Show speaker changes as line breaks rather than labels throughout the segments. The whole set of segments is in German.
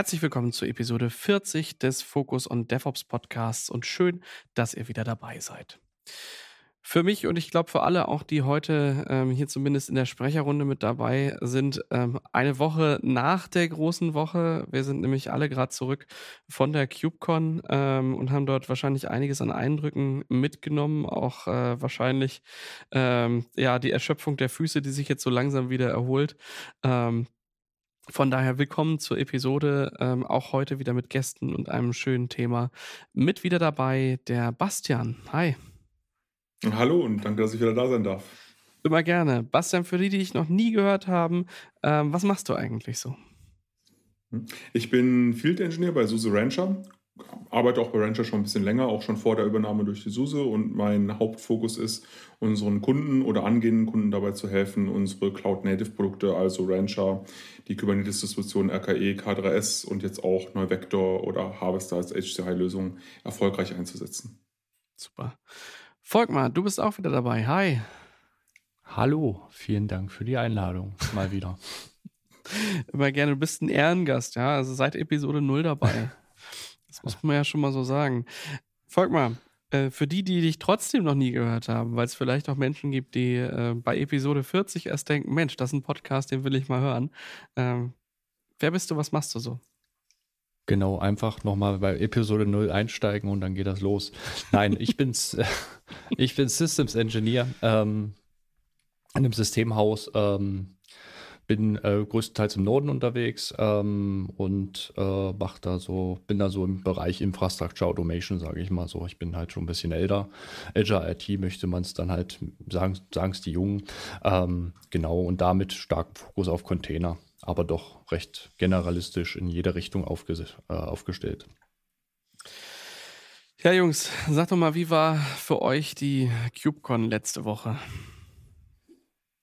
Herzlich willkommen zu Episode 40 des Focus on DevOps Podcasts und schön, dass ihr wieder dabei seid. Für mich und ich glaube für alle auch, die heute ähm, hier zumindest in der Sprecherrunde mit dabei sind, ähm, eine Woche nach der großen Woche. Wir sind nämlich alle gerade zurück von der KubeCon ähm, und haben dort wahrscheinlich einiges an Eindrücken mitgenommen. Auch äh, wahrscheinlich ähm, ja die Erschöpfung der Füße, die sich jetzt so langsam wieder erholt. Von daher willkommen zur Episode, ähm, auch heute wieder mit Gästen und einem schönen Thema. Mit wieder dabei der Bastian. Hi.
Hallo und danke, dass ich wieder da sein darf.
Immer gerne. Bastian, für die, die ich noch nie gehört haben, ähm, was machst du eigentlich so?
Ich bin Field Engineer bei SUSE Rancher, arbeite auch bei Rancher schon ein bisschen länger, auch schon vor der Übernahme durch die SUSE und mein Hauptfokus ist, unseren Kunden oder angehenden Kunden dabei zu helfen, unsere Cloud-Native-Produkte, also Rancher, die Kubernetes-Distribution RKE, K3S und jetzt auch Neuvector oder Harvester als HCI-Lösung erfolgreich einzusetzen.
Super. Volkmar, du bist auch wieder dabei. Hi.
Hallo, vielen Dank für die Einladung. Mal wieder.
Immer gerne, du bist ein Ehrengast, ja. Also seit Episode 0 dabei. Das muss man ja schon mal so sagen. Volkmar, äh, für die, die dich trotzdem noch nie gehört haben, weil es vielleicht auch Menschen gibt, die äh, bei Episode 40 erst denken, Mensch, das ist ein Podcast, den will ich mal hören. Ähm, wer bist du, was machst du so?
Genau, einfach nochmal bei Episode 0 einsteigen und dann geht das los. Nein, ich bin's, ich bin Systems Engineer ähm, in einem Systemhaus. Ähm, bin äh, größtenteils im Norden unterwegs ähm, und äh, mach da so, bin da so im Bereich Infrastructure Automation, sage ich mal so. Ich bin halt schon ein bisschen älter. Azure IT möchte man es dann halt, sagen es die Jungen. Ähm, genau, und damit starken Fokus auf Container aber doch recht generalistisch in jede Richtung aufge äh, aufgestellt.
Ja, Jungs, sag doch mal, wie war für euch die KubeCon letzte Woche?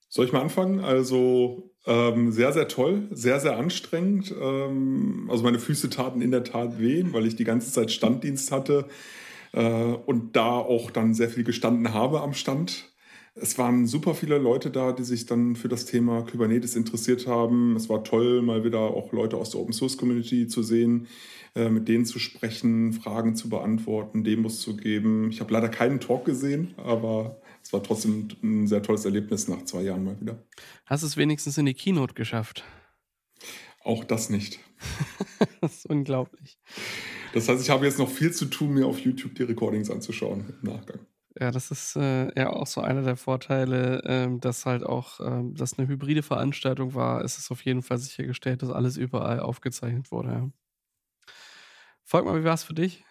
Soll ich mal anfangen? Also ähm, sehr, sehr toll, sehr, sehr anstrengend. Ähm, also meine Füße taten in der Tat weh, weil ich die ganze Zeit Standdienst hatte äh, und da auch dann sehr viel gestanden habe am Stand. Es waren super viele Leute da, die sich dann für das Thema Kubernetes interessiert haben. Es war toll, mal wieder auch Leute aus der Open Source Community zu sehen, äh, mit denen zu sprechen, Fragen zu beantworten, Demos zu geben. Ich habe leider keinen Talk gesehen, aber es war trotzdem ein sehr tolles Erlebnis nach zwei Jahren mal wieder.
Hast du es wenigstens in die Keynote geschafft?
Auch das nicht.
das ist unglaublich.
Das heißt, ich habe jetzt noch viel zu tun, mir auf YouTube die Recordings anzuschauen im Nachgang.
Ja, das ist äh, ja auch so einer der Vorteile, ähm, dass halt auch, ähm, dass eine hybride Veranstaltung war. Es ist auf jeden Fall sichergestellt, dass alles überall aufgezeichnet wurde. Ja. Folg mal, wie war es für dich?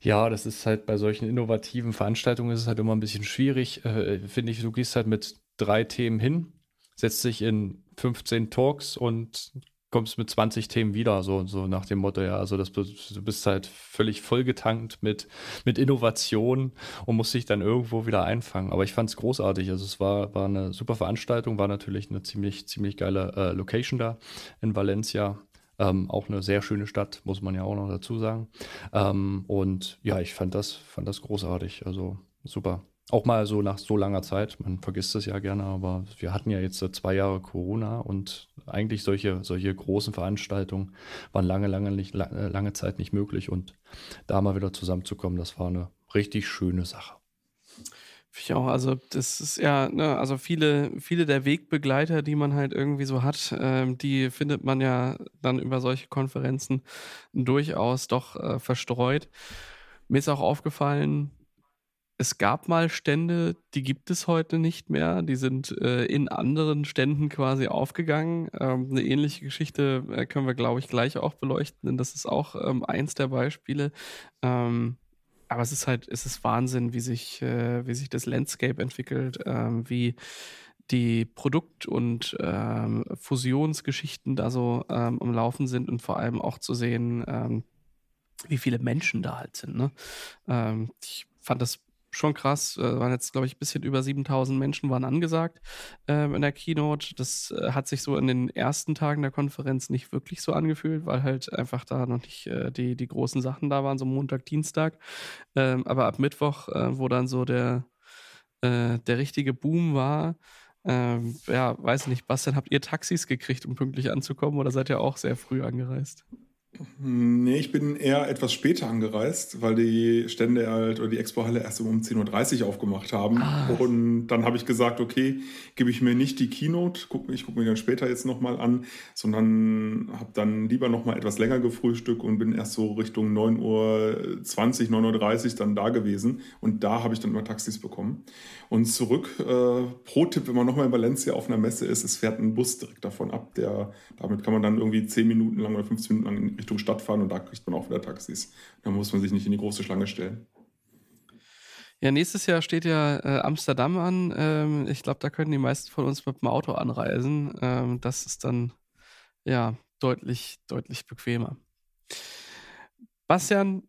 Ja, das ist halt bei solchen innovativen Veranstaltungen ist es halt immer ein bisschen schwierig. Äh, Finde ich, du gehst halt mit drei Themen hin, setzt dich in 15 Talks und kommst mit 20 Themen wieder, so, so nach dem Motto, ja, also das, du bist halt völlig vollgetankt mit, mit Innovation und musst dich dann irgendwo wieder einfangen. Aber ich fand es großartig. Also es war, war eine super Veranstaltung, war natürlich eine ziemlich, ziemlich geile äh, Location da in Valencia. Ähm, auch eine sehr schöne Stadt, muss man ja auch noch dazu sagen. Ähm, und ja, ich fand das, fand das großartig. Also super. Auch mal so nach so langer Zeit, man vergisst es ja gerne, aber wir hatten ja jetzt zwei Jahre Corona und eigentlich solche, solche großen Veranstaltungen waren lange, lange, nicht, äh, lange Zeit nicht möglich und da mal wieder zusammenzukommen, das war eine richtig schöne Sache.
Ich auch, also das ist ja, ne, also viele, viele der Wegbegleiter, die man halt irgendwie so hat, ähm, die findet man ja dann über solche Konferenzen durchaus doch äh, verstreut. Mir ist auch aufgefallen, es gab mal Stände, die gibt es heute nicht mehr. Die sind äh, in anderen Ständen quasi aufgegangen. Ähm, eine ähnliche Geschichte äh, können wir, glaube ich, gleich auch beleuchten, denn das ist auch ähm, eins der Beispiele. Ähm, aber es ist halt, es ist Wahnsinn, wie sich, äh, wie sich das Landscape entwickelt, ähm, wie die Produkt- und ähm, Fusionsgeschichten da so ähm, am Laufen sind und vor allem auch zu sehen, wie viele Menschen da halt sind. Ne? ich fand das schon krass. Äh, waren jetzt, glaube ich, ein bisschen über 7000 Menschen waren angesagt ähm, in der Keynote. Das äh, hat sich so in den ersten Tagen der Konferenz nicht wirklich so angefühlt, weil halt einfach da noch nicht äh, die, die großen Sachen da waren, so Montag, Dienstag. Ähm, aber ab Mittwoch, äh, wo dann so der, äh, der richtige Boom war, Ähm, ja, weiß nicht, Bastian, habt ihr Taxis gekriegt, um pünktlich anzukommen oder seid ihr auch sehr früh angereist?
Nee, ich bin eher etwas später angereist, weil die Stände halt oder die Expo-Halle erst um 10.30 Uhr aufgemacht haben. Ah. Und dann habe ich gesagt, okay, gebe ich mir nicht die Keynote, guck, ich gucke mir dann später jetzt nochmal an, sondern habe dann lieber nochmal etwas länger gefrühstückt und bin erst so Richtung 9.20 Uhr, 9.30 Uhr dann da gewesen. Und da habe ich dann immer Taxis bekommen. Und zurück, äh, Pro-Tipp, wenn man nochmal in Valencia auf einer Messe ist, es fährt ein Bus direkt davon ab. Der, damit kann man dann irgendwie 10 Minuten lang oder 15 Minuten lang in Richtung Stadt fahren und da kriegt man auch wieder Taxis. Da muss man sich nicht in die große Schlange stellen.
Ja, nächstes Jahr steht ja äh, Amsterdam an. Ähm, ich glaube, da können die meisten von uns mit dem Auto anreisen. Ähm, das ist dann ja deutlich, deutlich bequemer. Bastian,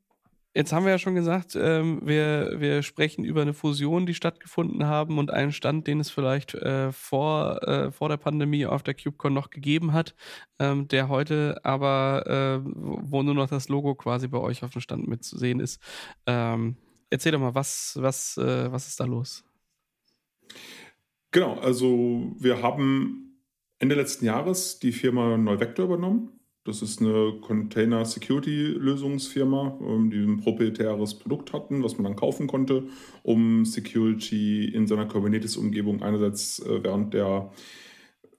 Jetzt haben wir ja schon gesagt, ähm, wir, wir sprechen über eine Fusion, die stattgefunden haben und einen Stand, den es vielleicht äh, vor, äh, vor der Pandemie auf der CubeCon noch gegeben hat, ähm, der heute aber, äh, wo nur noch das Logo quasi bei euch auf dem Stand mitzusehen ist. Ähm, erzähl doch mal, was, was, äh, was ist da los?
Genau, also wir haben Ende letzten Jahres die Firma Neuvector übernommen das ist eine Container-Security-Lösungsfirma, ähm, die ein proprietäres Produkt hatten, was man dann kaufen konnte, um Security in seiner Kubernetes-Umgebung einerseits äh, während der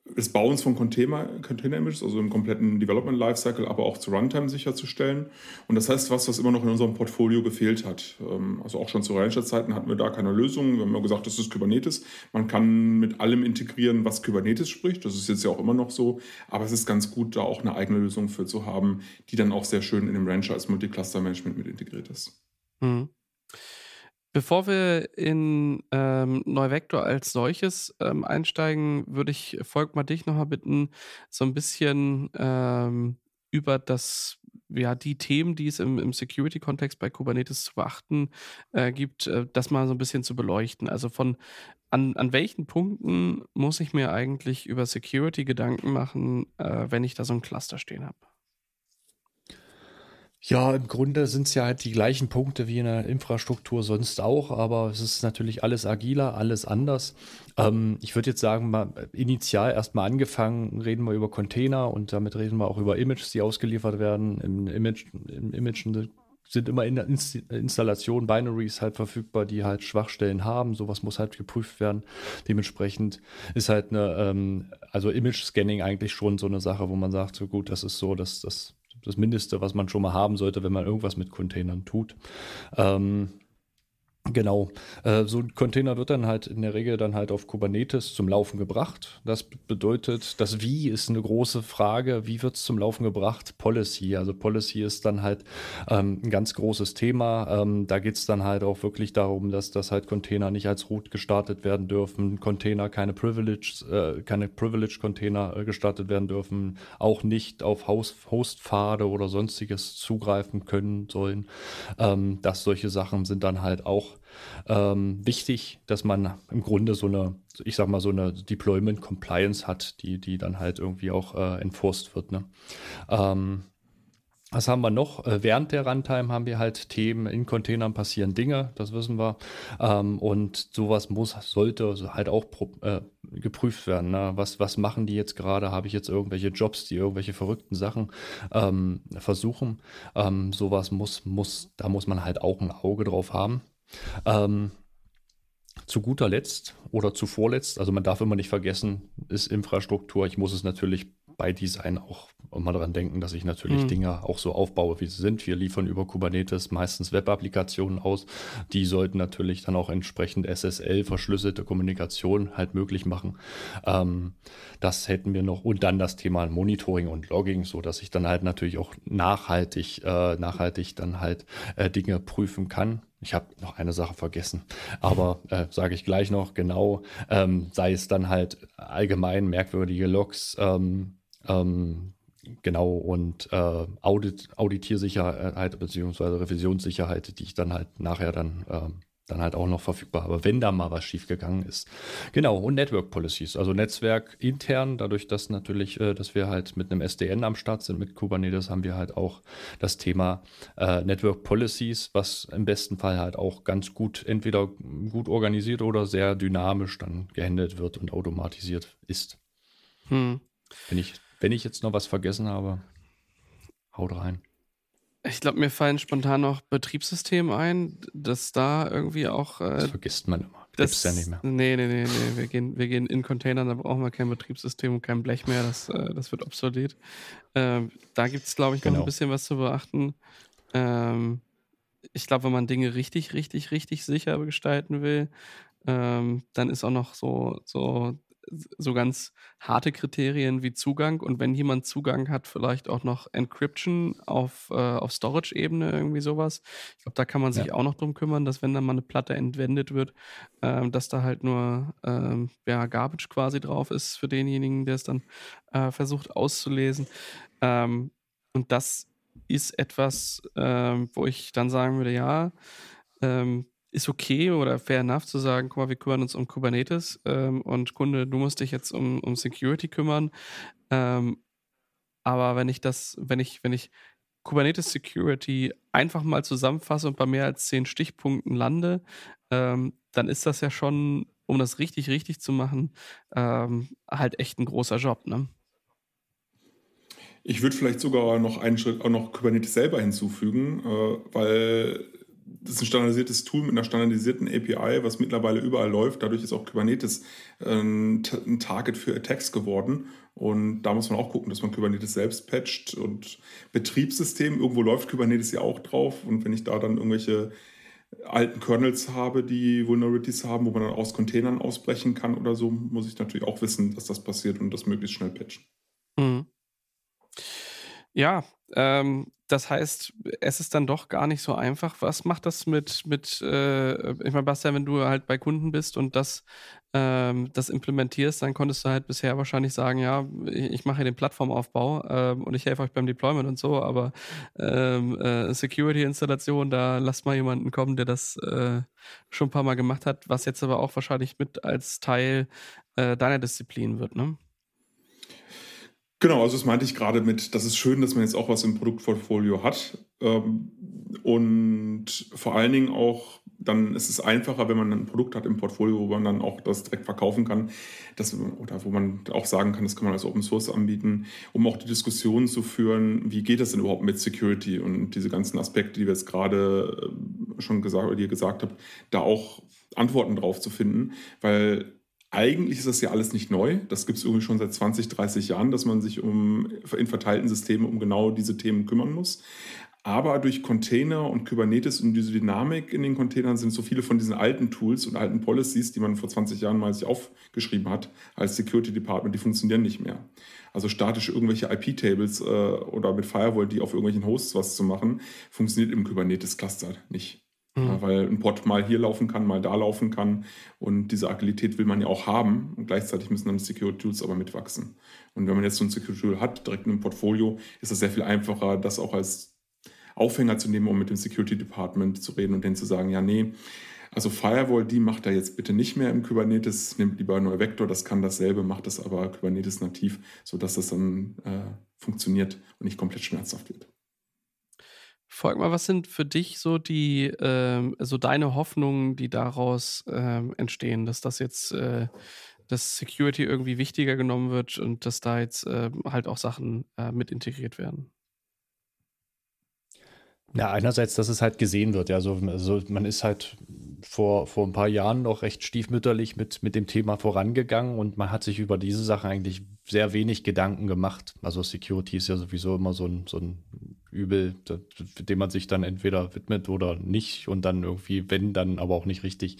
des Bauens von Container, Container Images, also im kompletten Development Lifecycle, aber auch zu Runtime sicherzustellen. Und das heißt, was, was immer noch in unserem Portfolio gefehlt hat. Ähm, also auch schon zu Rancher-Zeiten hatten wir da keine Lösung. Wir haben immer gesagt, das ist Kubernetes. Man kann mit allem integrieren, was Kubernetes spricht. Das ist jetzt ja auch immer noch so. Aber es ist ganz gut, da auch eine eigene Lösung für zu haben, die dann auch sehr schön in dem Rancher als Multicluster-Management mit integriert ist. Mhm.
Bevor wir in ähm, Neuvector als solches ähm, einsteigen, würde ich Volkmar dich nochmal bitten, so ein bisschen ähm, über das, ja, die Themen, die es im, im Security-Kontext bei Kubernetes zu beachten äh, gibt, äh, das mal so ein bisschen zu beleuchten. Also von an, an welchen Punkten muss ich mir eigentlich über Security Gedanken machen, äh, wenn ich da so ein Cluster stehen habe?
Ja, im Grunde sind es ja halt die gleichen Punkte wie in der Infrastruktur sonst auch, aber es ist natürlich alles agiler, alles anders. Ähm, ich würde jetzt sagen, mal initial erstmal angefangen, reden wir über Container und damit reden wir auch über Images, die ausgeliefert werden. Im Image, im Image sind immer in der Installation Binaries halt verfügbar, die halt Schwachstellen haben. Sowas muss halt geprüft werden. Dementsprechend ist halt eine, ähm, also Image-Scanning eigentlich schon so eine Sache, wo man sagt, so gut, das ist so, dass das das Mindeste, was man schon mal haben sollte, wenn man irgendwas mit Containern tut. Ähm, Genau, äh, so ein Container wird dann halt in der Regel dann halt auf Kubernetes zum Laufen gebracht. Das bedeutet, das Wie ist eine große Frage. Wie wird es zum Laufen gebracht? Policy. Also Policy ist dann halt ähm, ein ganz großes Thema. Ähm, da geht es dann halt auch wirklich darum, dass das halt Container nicht als Root gestartet werden dürfen, Container keine Privilege, äh, keine Privilege Container äh, gestartet werden dürfen, auch nicht auf Host-Pfade oder sonstiges zugreifen können sollen. Ähm, dass solche Sachen sind dann halt auch ähm, wichtig, dass man im Grunde so eine, ich sag mal, so eine Deployment Compliance hat, die, die dann halt irgendwie auch äh, enforced wird. Ne? Ähm, was haben wir noch? Äh, während der Runtime haben wir halt Themen, in Containern passieren Dinge, das wissen wir. Ähm, und sowas muss, sollte halt auch äh, geprüft werden. Ne? Was, was machen die jetzt gerade? Habe ich jetzt irgendwelche Jobs, die irgendwelche verrückten Sachen ähm, versuchen? Ähm, sowas muss, muss, da muss man halt auch ein Auge drauf haben. Ähm, zu guter Letzt oder zu vorletzt, also man darf immer nicht vergessen, ist Infrastruktur. Ich muss es natürlich bei Design auch mal daran denken, dass ich natürlich mhm. Dinge auch so aufbaue, wie sie sind. Wir liefern über Kubernetes meistens Web-Applikationen aus. Die sollten natürlich dann auch entsprechend SSL, verschlüsselte Kommunikation halt möglich machen. Ähm, das hätten wir noch. Und dann das Thema Monitoring und Logging, so dass ich dann halt natürlich auch nachhaltig, äh, nachhaltig dann halt äh, Dinge prüfen kann. Ich habe noch eine Sache vergessen, aber äh, sage ich gleich noch genau, ähm, sei es dann halt allgemein merkwürdige Logs, ähm, ähm, genau und äh, Audit, Auditiersicherheit bzw. Revisionssicherheit, die ich dann halt nachher dann ähm, dann halt auch noch verfügbar habe, wenn da mal was schiefgegangen ist. Genau, und Network Policies, also Netzwerk intern, dadurch, dass natürlich, äh, dass wir halt mit einem SDN am Start sind, mit Kubernetes, haben wir halt auch das Thema äh, Network Policies, was im besten Fall halt auch ganz gut, entweder gut organisiert oder sehr dynamisch dann gehandelt wird und automatisiert ist. Hm. Wenn, ich, wenn ich jetzt noch was vergessen habe, haut rein.
Ich glaube, mir fallen spontan noch Betriebssystem ein, dass da irgendwie auch.
Äh, das vergisst man immer. Das
ja nicht mehr. Nee, nee, nee, nee. Wir gehen, wir gehen in Containern, da brauchen wir kein Betriebssystem und kein Blech mehr. Das, äh, das wird obsolet. Ähm, da gibt es, glaube ich, noch genau. ein bisschen was zu beachten. Ähm, ich glaube, wenn man Dinge richtig, richtig, richtig sicher gestalten will, ähm, dann ist auch noch so, so so ganz harte Kriterien wie Zugang und wenn jemand Zugang hat, vielleicht auch noch Encryption auf, äh, auf Storage-Ebene, irgendwie sowas. Ich glaube, da kann man sich ja. auch noch drum kümmern, dass wenn dann mal eine Platte entwendet wird, ähm, dass da halt nur ähm, ja, Garbage quasi drauf ist für denjenigen, der es dann äh, versucht auszulesen. Ähm, und das ist etwas, ähm, wo ich dann sagen würde, ja, ähm, ist okay oder fair enough zu sagen, guck mal, wir kümmern uns um Kubernetes ähm, und Kunde, du musst dich jetzt um, um Security kümmern. Ähm, aber wenn ich das, wenn ich, wenn ich Kubernetes Security einfach mal zusammenfasse und bei mehr als zehn Stichpunkten lande, ähm, dann ist das ja schon, um das richtig, richtig zu machen, ähm, halt echt ein großer Job, ne?
Ich würde vielleicht sogar noch einen Schritt auch noch Kubernetes selber hinzufügen, äh, weil das ist ein standardisiertes Tool mit einer standardisierten API, was mittlerweile überall läuft. Dadurch ist auch Kubernetes ein, ein Target für Attacks geworden. Und da muss man auch gucken, dass man Kubernetes selbst patcht und Betriebssystem. Irgendwo läuft Kubernetes ja auch drauf. Und wenn ich da dann irgendwelche alten Kernels habe, die Vulnerabilities haben, wo man dann aus Containern ausbrechen kann oder so, muss ich natürlich auch wissen, dass das passiert und das möglichst schnell patchen. Mhm.
Ja, ähm, das heißt, es ist dann doch gar nicht so einfach. Was macht das mit, mit äh, ich meine, Bastian, wenn du halt bei Kunden bist und das, ähm, das implementierst, dann konntest du halt bisher wahrscheinlich sagen, ja, ich mache hier den Plattformaufbau ähm, und ich helfe euch beim Deployment und so, aber ähm, äh, Security-Installation, da lasst mal jemanden kommen, der das äh, schon ein paar Mal gemacht hat, was jetzt aber auch wahrscheinlich mit als Teil äh, deiner Disziplin wird, ne?
Genau, also das meinte ich gerade mit, das ist schön, dass man jetzt auch was im Produktportfolio hat. Ähm, und vor allen Dingen auch, dann ist es einfacher, wenn man ein Produkt hat im Portfolio, wo man dann auch das direkt verkaufen kann. Das, oder wo man auch sagen kann, das kann man als Open Source anbieten, um auch die Diskussion zu führen, wie geht das denn überhaupt mit Security und diese ganzen Aspekte, die wir jetzt gerade äh, schon gesagt, oder die ihr gesagt habt, da auch Antworten drauf zu finden. Weil eigentlich ist das ja alles nicht neu. Das gibt es irgendwie schon seit 20, 30 Jahren, dass man sich um, in verteilten Systemen um genau diese Themen kümmern muss. Aber durch Container und Kubernetes und diese Dynamik in den Containern sind so viele von diesen alten Tools und alten Policies, die man vor 20 Jahren mal sich aufgeschrieben hat als Security Department, die funktionieren nicht mehr. Also statisch irgendwelche IP-Tables äh, oder mit Firewall, die auf irgendwelchen Hosts was zu machen, funktioniert im Kubernetes-Cluster nicht. Mhm. Ja, weil ein Pod mal hier laufen kann, mal da laufen kann. Und diese Agilität will man ja auch haben. Und gleichzeitig müssen dann die Security Tools aber mitwachsen. Und wenn man jetzt so ein Security Tool hat, direkt in einem Portfolio, ist es sehr viel einfacher, das auch als Aufhänger zu nehmen, um mit dem Security Department zu reden und denen zu sagen, ja, nee, also Firewall, die macht er jetzt bitte nicht mehr im Kubernetes, nimmt lieber nur Vector, das kann dasselbe, macht das aber Kubernetes nativ, sodass das dann äh, funktioniert und nicht komplett schmerzhaft wird.
Folg mal, was sind für dich so die, ähm, so deine Hoffnungen, die daraus ähm, entstehen, dass das jetzt, äh, dass Security irgendwie wichtiger genommen wird und dass da jetzt äh, halt auch Sachen äh, mit integriert werden?
Ja, einerseits, dass es halt gesehen wird. Ja, also, also man ist halt vor, vor ein paar Jahren noch recht stiefmütterlich mit, mit dem Thema vorangegangen und man hat sich über diese Sachen eigentlich sehr wenig Gedanken gemacht. Also Security ist ja sowieso immer so ein, so ein Übel, dem man sich dann entweder widmet oder nicht und dann irgendwie, wenn, dann aber auch nicht richtig.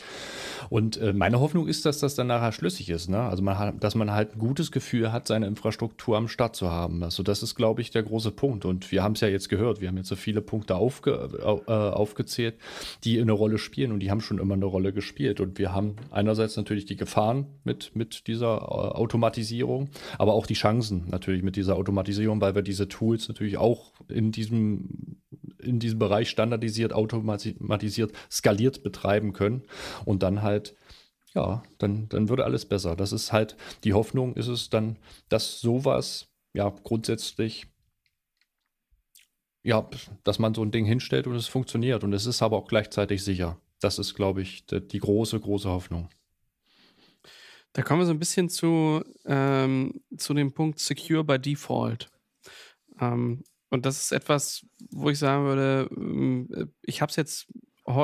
Und äh, meine Hoffnung ist, dass das dann nachher schlüssig ist. Ne? Also man dass man halt ein gutes Gefühl hat, seine Infrastruktur am Start zu haben. Also das ist, glaube ich, der große Punkt. Und wir haben es ja jetzt gehört, wir haben jetzt so viele Punkte aufge, äh, aufgezählt, die eine Rolle spielen und die haben schon immer eine Rolle gespielt. Und wir haben einerseits natürlich die Gefahren mit, mit dieser äh, Automatisierung, aber auch die Chancen natürlich mit dieser Automatisierung, weil wir diese Tools natürlich auch in die diesem in diesem Bereich standardisiert, automatisiert, skaliert betreiben können und dann halt ja, dann, dann würde alles besser. Das ist halt, die Hoffnung ist es dann, dass sowas ja grundsätzlich ja, dass man so ein Ding hinstellt und es funktioniert. Und es ist aber auch gleichzeitig sicher. Das ist, glaube ich, die, die große, große Hoffnung.
Da kommen wir so ein bisschen zu, ähm, zu dem Punkt Secure by Default. Ähm, und das ist etwas, wo ich sagen würde, ähm, ich habe es jetzt,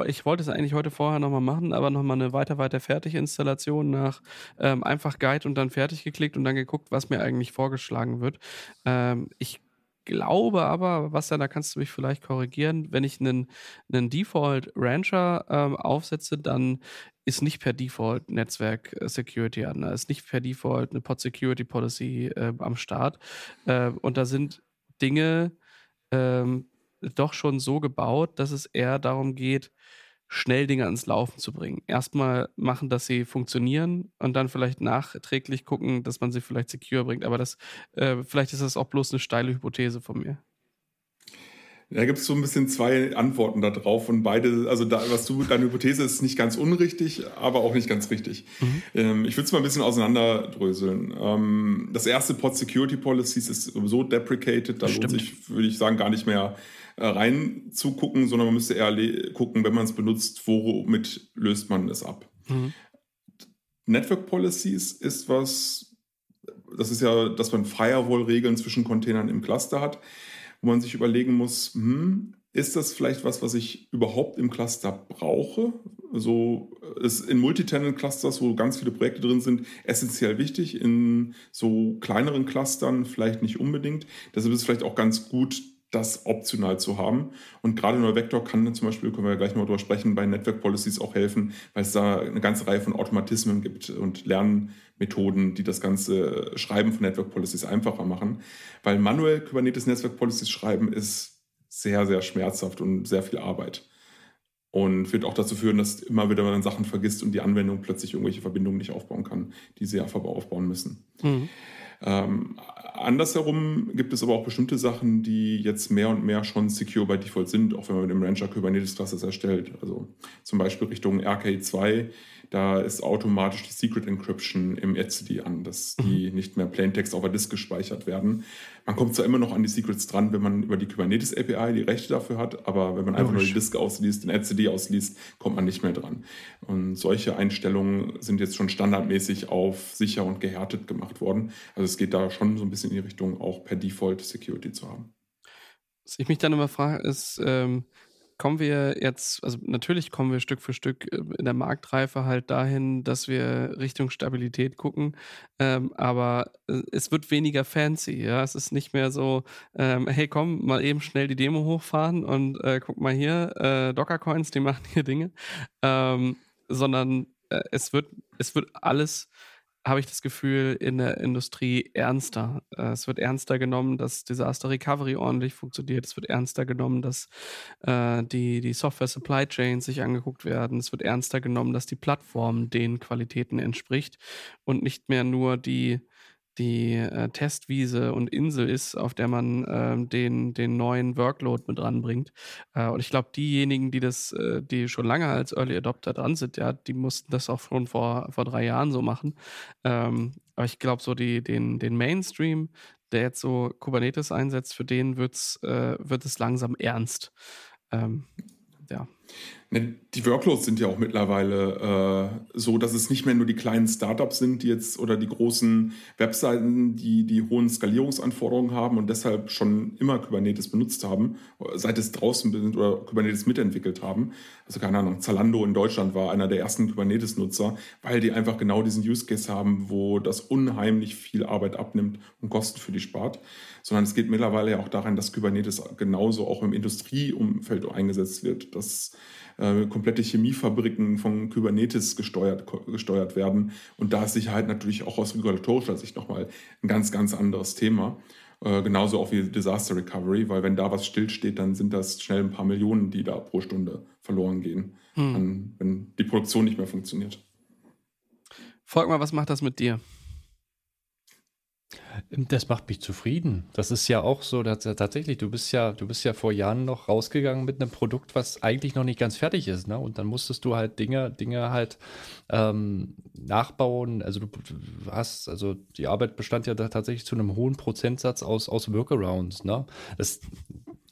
ich wollte es eigentlich heute vorher nochmal machen, aber nochmal eine weiter, weiter Fertig-Installation nach ähm, einfach Guide und dann fertig geklickt und dann geguckt, was mir eigentlich vorgeschlagen wird. Ähm, ich glaube aber, was da kannst du mich vielleicht korrigieren, wenn ich einen, einen Default Rancher ähm, aufsetze, dann ist nicht per Default Netzwerk äh, Security an, ist nicht per Default eine Pod Security Policy äh, am Start. Äh, und da sind Dinge ähm, doch schon so gebaut, dass es eher darum geht, schnell Dinge ans Laufen zu bringen. Erstmal machen, dass sie funktionieren und dann vielleicht nachträglich gucken, dass man sie vielleicht secure bringt. Aber das, äh, vielleicht ist das auch bloß eine steile Hypothese von mir.
Da gibt es so ein bisschen zwei Antworten darauf und beide, also da, was du, deine Hypothese ist nicht ganz unrichtig, aber auch nicht ganz richtig. Mhm. Ähm, ich würde es mal ein bisschen auseinanderdröseln. Ähm, das erste Pod Security Policies ist sowieso deprecated, da lohnt sich, würde ich sagen, gar nicht mehr äh, rein zu gucken, sondern man müsste eher gucken, wenn man es benutzt, womit löst man es ab. Mhm. Network Policies ist was, das ist ja, dass man Firewall-Regeln zwischen Containern im Cluster hat wo man sich überlegen muss, hm, ist das vielleicht was, was ich überhaupt im Cluster brauche? So ist in Multitenant-Clusters, wo ganz viele Projekte drin sind, essentiell wichtig. In so kleineren Clustern vielleicht nicht unbedingt. Deshalb ist es vielleicht auch ganz gut, das optional zu haben. Und gerade Neuvector kann zum Beispiel, können wir gleich noch darüber sprechen, bei Network Policies auch helfen, weil es da eine ganze Reihe von Automatismen gibt und Lernmethoden, die das ganze Schreiben von Network Policies einfacher machen. Weil manuell Kubernetes Network Policies schreiben ist sehr, sehr schmerzhaft und sehr viel Arbeit. Und wird auch dazu führen, dass immer wieder man Sachen vergisst und die Anwendung plötzlich irgendwelche Verbindungen nicht aufbauen kann, die sie einfach aufbauen müssen. Mhm. Ähm, andersherum gibt es aber auch bestimmte Sachen, die jetzt mehr und mehr schon secure by default sind, auch wenn man mit dem Rancher Kubernetes Clusters erstellt. Also zum Beispiel Richtung RK2 da ist automatisch die Secret Encryption im etcd an, dass die mhm. nicht mehr Plaintext auf der Disk gespeichert werden. Man kommt zwar immer noch an die Secrets dran, wenn man über die Kubernetes API die Rechte dafür hat, aber wenn man einfach nur die Disk ausliest, den etcd ausliest, kommt man nicht mehr dran. Und solche Einstellungen sind jetzt schon standardmäßig auf sicher und gehärtet gemacht worden. Also es geht da schon so ein bisschen in die Richtung, auch per Default Security zu haben.
Was ich mich dann immer frage, ist, ähm, kommen wir jetzt, also natürlich kommen wir Stück für Stück äh, in der Marktreife halt dahin, dass wir Richtung Stabilität gucken, ähm, aber äh, es wird weniger fancy, ja, es ist nicht mehr so, ähm, hey komm, mal eben schnell die Demo hochfahren und äh, guck mal hier, äh, Docker-Coins, die machen hier Dinge, ähm, sondern äh, es wird, es wird alles habe ich das Gefühl, in der Industrie ernster. Äh, es wird ernster genommen, dass Disaster Recovery ordentlich funktioniert. Es wird ernster genommen, dass äh, die, die Software Supply Chains sich angeguckt werden. Es wird ernster genommen, dass die Plattform den Qualitäten entspricht und nicht mehr nur die die äh, Testwiese und Insel ist, auf der man äh, den, den neuen Workload mit ranbringt. Äh, und ich glaube, diejenigen, die das, äh, die schon lange als Early Adopter dran sind, ja, die mussten das auch schon vor, vor drei Jahren so machen. Ähm, aber ich glaube, so die, den, den Mainstream, der jetzt so Kubernetes einsetzt, für den wird's, äh, wird es langsam ernst. Ähm, ja.
Die Workloads sind ja auch mittlerweile äh, so, dass es nicht mehr nur die kleinen Startups sind, die jetzt oder die großen Webseiten, die die hohen Skalierungsanforderungen haben und deshalb schon immer Kubernetes benutzt haben, seit es draußen sind oder Kubernetes mitentwickelt haben. Also keine Ahnung, Zalando in Deutschland war einer der ersten Kubernetes-Nutzer, weil die einfach genau diesen Use Case haben, wo das unheimlich viel Arbeit abnimmt und Kosten für die spart. Sondern es geht mittlerweile ja auch daran, dass Kubernetes genauso auch im Industrieumfeld eingesetzt wird, dass äh, komplette Chemiefabriken von Kubernetes gesteuert, gesteuert werden. Und da ist Sicherheit natürlich auch aus regulatorischer Sicht nochmal ein ganz, ganz anderes Thema. Äh, genauso auch wie Disaster Recovery, weil wenn da was stillsteht, dann sind das schnell ein paar Millionen, die da pro Stunde verloren gehen, hm. an, wenn die Produktion nicht mehr funktioniert.
Folg mal, was macht das mit dir?
Das macht mich zufrieden. Das ist ja auch so, dass, tatsächlich, du bist ja, du bist ja vor Jahren noch rausgegangen mit einem Produkt, was eigentlich noch nicht ganz fertig ist, ne? Und dann musstest du halt Dinge, Dinge halt ähm, nachbauen. Also du hast, also die Arbeit bestand ja tatsächlich zu einem hohen Prozentsatz aus, aus Workarounds, ne? Das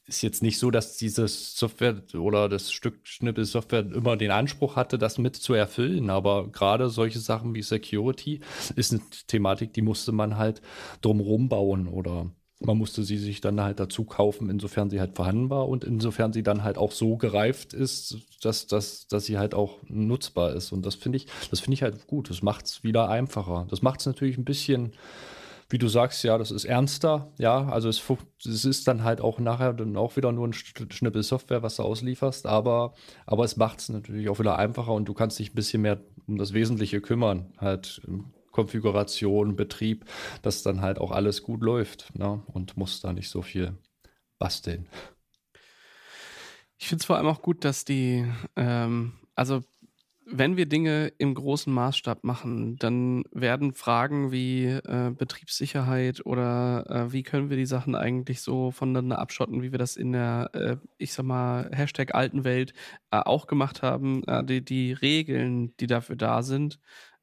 ist jetzt nicht so, dass dieses Software oder das Stück Schnippel-Software immer den Anspruch hatte, das mit zu erfüllen. Aber gerade solche Sachen wie Security ist eine Thematik, die musste man halt drumherum bauen oder man musste sie sich dann halt dazu kaufen, insofern sie halt vorhanden war und insofern sie dann halt auch so gereift ist, dass, dass, dass sie halt auch nutzbar ist. Und das finde ich, das finde ich halt gut. Das macht es wieder einfacher. Das macht es natürlich ein bisschen wie du sagst, ja, das ist ernster, ja, also es, es, ist dann halt auch nachher dann auch wieder nur ein Schnippel Software, was du auslieferst, aber, aber es macht es natürlich auch wieder einfacher und du kannst dich ein bisschen mehr um das Wesentliche kümmern, halt Konfiguration, Betrieb, dass dann halt auch alles gut läuft ne? und musst da nicht so viel basteln.
Ich finde es vor allem auch gut, dass die, ähm, also wenn wir Dinge im großen Maßstab machen, dann werden Fragen wie äh, Betriebssicherheit oder äh, wie können wir die Sachen eigentlich so voneinander abschotten, wie wir das in der, äh, ich sag mal, Hashtag alten Welt äh, auch gemacht haben. Äh, die, die Regeln, die dafür da sind,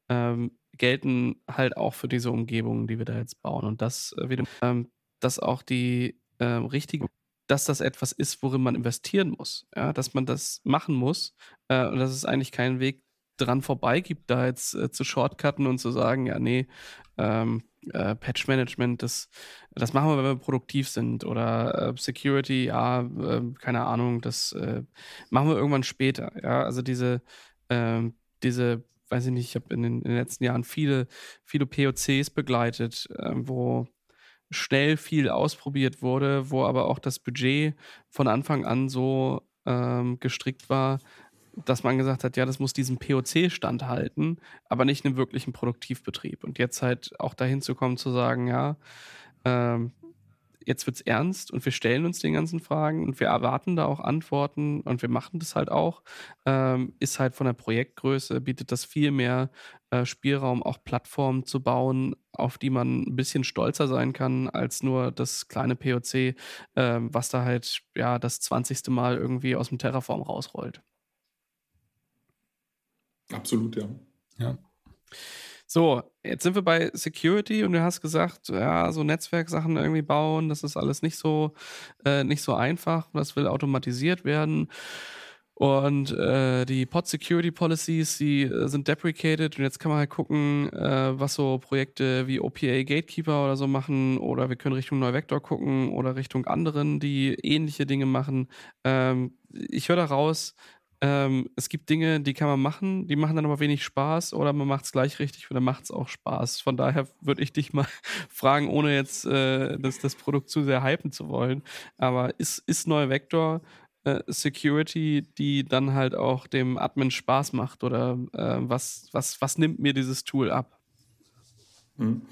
ähm, gelten halt auch für diese Umgebungen, die wir da jetzt bauen. Und das äh, wieder, ähm, dass auch die richtige dass das etwas ist, worin man investieren muss, ja, dass man das machen muss äh, und dass es eigentlich keinen Weg dran vorbei gibt, da jetzt äh, zu shortcutten und zu sagen, ja, nee, ähm, äh, Patch Management, das, das machen wir, wenn wir produktiv sind. Oder äh, Security, ja, ähm, keine Ahnung, das äh, machen wir irgendwann später. Ja, also diese, ähm, diese, weiß ich nicht, ich habe in, in, den letzten Jahren viele, viele POCs begleitet, ähm, wo schnell viel ausprobiert wurde, wo aber auch das Budget von Anfang an so ähm, gestrickt war, dass man gesagt hat, ja, das muss diesem POC standhalten, aber nicht einem wirklichen Produktivbetrieb. Und jetzt halt auch dahin zu kommen, zu sagen, ja, ähm, jetzt wird es ernst und wir stellen uns den ganzen Fragen und wir erwarten da auch Antworten und wir machen das halt auch, ähm, ist halt von der Projektgröße, bietet das viel mehr äh, Spielraum, auch Plattformen zu bauen, auf die man ein bisschen stolzer sein kann, als nur das kleine POC, äh, was da halt ja das 20. Mal irgendwie aus dem Terraform rausrollt.
Absolut, ja.
Ja. So, jetzt sind wir bei Security und du hast gesagt, ja, so Netzwerksachen irgendwie bauen, das ist alles nicht so, äh, nicht so einfach. Das will automatisiert werden. Und äh, die Pod Security Policies, die äh, sind deprecated und jetzt kann man halt gucken, äh, was so Projekte wie OPA Gatekeeper oder so machen oder wir können Richtung Neuvector gucken oder Richtung anderen, die ähnliche Dinge machen. Ähm, ich höre da raus, ähm, es gibt Dinge, die kann man machen, die machen dann aber wenig Spaß oder man macht es gleich richtig oder macht es auch Spaß. Von daher würde ich dich mal fragen, ohne jetzt äh, das, das Produkt zu sehr hypen zu wollen. Aber ist, ist Neue Vector äh, Security, die dann halt auch dem Admin Spaß macht oder äh, was, was, was nimmt mir dieses Tool ab?
Hm.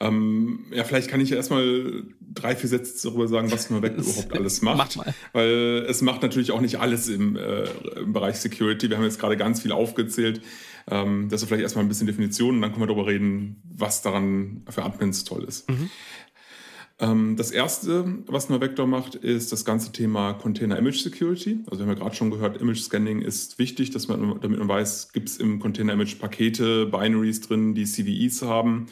Ähm, ja, vielleicht kann ich ja erstmal drei, vier Sätze darüber sagen, was Novec überhaupt alles macht. Mach weil es macht natürlich auch nicht alles im, äh, im Bereich Security. Wir haben jetzt gerade ganz viel aufgezählt. Ähm, das ist vielleicht erstmal ein bisschen Definition und dann können wir darüber reden, was daran für Admins toll ist. Mhm. Ähm, das erste, was Novector macht, ist das ganze Thema Container Image Security. Also wir haben ja gerade schon gehört, Image Scanning ist wichtig, dass man, damit man weiß, gibt es im Container Image Pakete, Binaries drin, die CVEs haben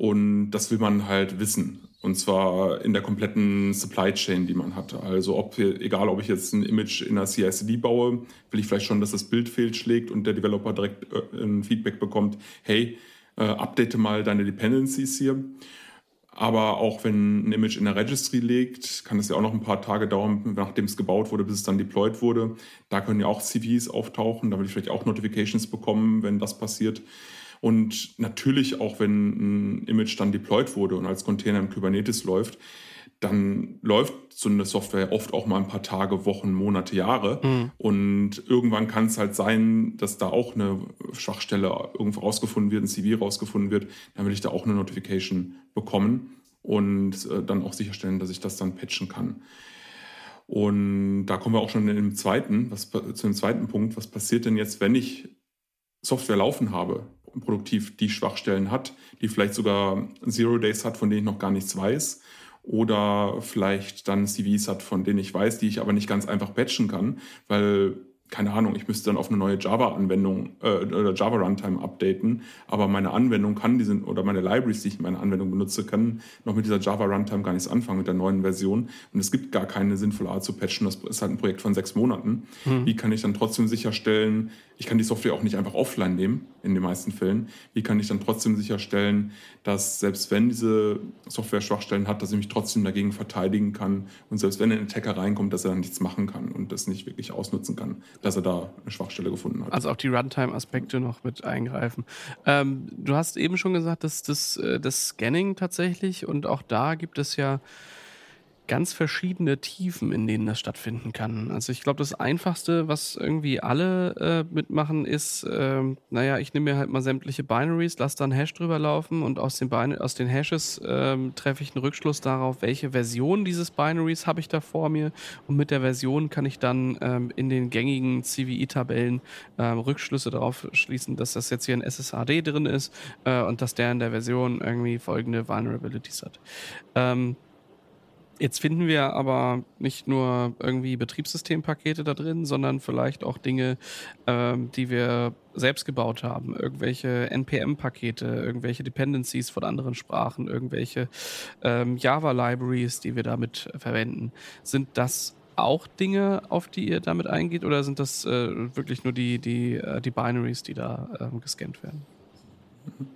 und das will man halt wissen. Und zwar in der kompletten Supply Chain, die man hat. Also ob, egal ob ich jetzt ein Image in einer CICD baue, will ich vielleicht schon, dass das Bild fehlschlägt und der Developer direkt äh, ein Feedback bekommt, hey, äh, update mal deine Dependencies hier. Aber auch wenn ein Image in der Registry liegt, kann es ja auch noch ein paar Tage dauern, nachdem es gebaut wurde, bis es dann deployed wurde. Da können ja auch CVs auftauchen, da will ich vielleicht auch Notifications bekommen, wenn das passiert. Und natürlich auch, wenn ein Image dann deployed wurde und als Container im Kubernetes läuft, dann läuft so eine Software oft auch mal ein paar Tage, Wochen, Monate, Jahre. Mhm. Und irgendwann kann es halt sein, dass da auch eine Schwachstelle irgendwo rausgefunden wird, ein CV rausgefunden wird. Dann will ich da auch eine Notification bekommen und äh, dann auch sicherstellen, dass ich das dann patchen kann. Und da kommen wir auch schon in dem zweiten, was, zu dem zweiten Punkt. Was passiert denn jetzt, wenn ich Software laufen habe produktiv die Schwachstellen hat, die vielleicht sogar Zero Days hat, von denen ich noch gar nichts weiß. Oder vielleicht dann CVs hat, von denen ich weiß, die ich aber nicht ganz einfach patchen kann, weil keine Ahnung, ich müsste dann auf eine neue Java-Anwendung äh, oder Java-Runtime updaten, aber meine Anwendung kann diese oder meine Libraries, die ich in meiner Anwendung benutze, können noch mit dieser Java-Runtime gar nichts anfangen, mit der neuen Version. Und es gibt gar keine sinnvolle Art zu patchen. Das ist halt ein Projekt von sechs Monaten. Mhm. Wie kann ich dann trotzdem sicherstellen, ich kann die Software auch nicht einfach offline nehmen, in den meisten Fällen. Wie kann ich dann trotzdem sicherstellen, dass selbst wenn diese Software Schwachstellen hat, dass ich mich trotzdem dagegen verteidigen kann und selbst wenn ein Attacker reinkommt, dass er dann nichts machen kann und das nicht wirklich ausnutzen kann, dass er da eine Schwachstelle gefunden hat.
Also auch die Runtime-Aspekte noch mit eingreifen. Ähm, du hast eben schon gesagt, dass das, äh, das Scanning tatsächlich und auch da gibt es ja ganz verschiedene Tiefen, in denen das stattfinden kann. Also ich glaube, das Einfachste, was irgendwie alle äh, mitmachen, ist, äh, naja, ich nehme mir halt mal sämtliche Binaries, lasse dann Hash drüber laufen und aus den, Bin aus den Hashes äh, treffe ich einen Rückschluss darauf, welche Version dieses Binaries habe ich da vor mir und mit der Version kann ich dann ähm, in den gängigen CVE-Tabellen ähm, Rückschlüsse darauf schließen, dass das jetzt hier ein SSAD drin ist äh, und dass der in der Version irgendwie folgende Vulnerabilities hat. Ähm, Jetzt finden wir aber nicht nur irgendwie Betriebssystempakete da drin, sondern vielleicht auch Dinge, ähm, die wir selbst gebaut haben. Irgendwelche NPM-Pakete, irgendwelche Dependencies von anderen Sprachen, irgendwelche ähm, Java-Libraries, die wir damit verwenden. Sind das auch Dinge, auf die ihr damit eingeht, oder sind das äh, wirklich nur die, die, äh, die Binaries, die da ähm, gescannt werden?
Mhm.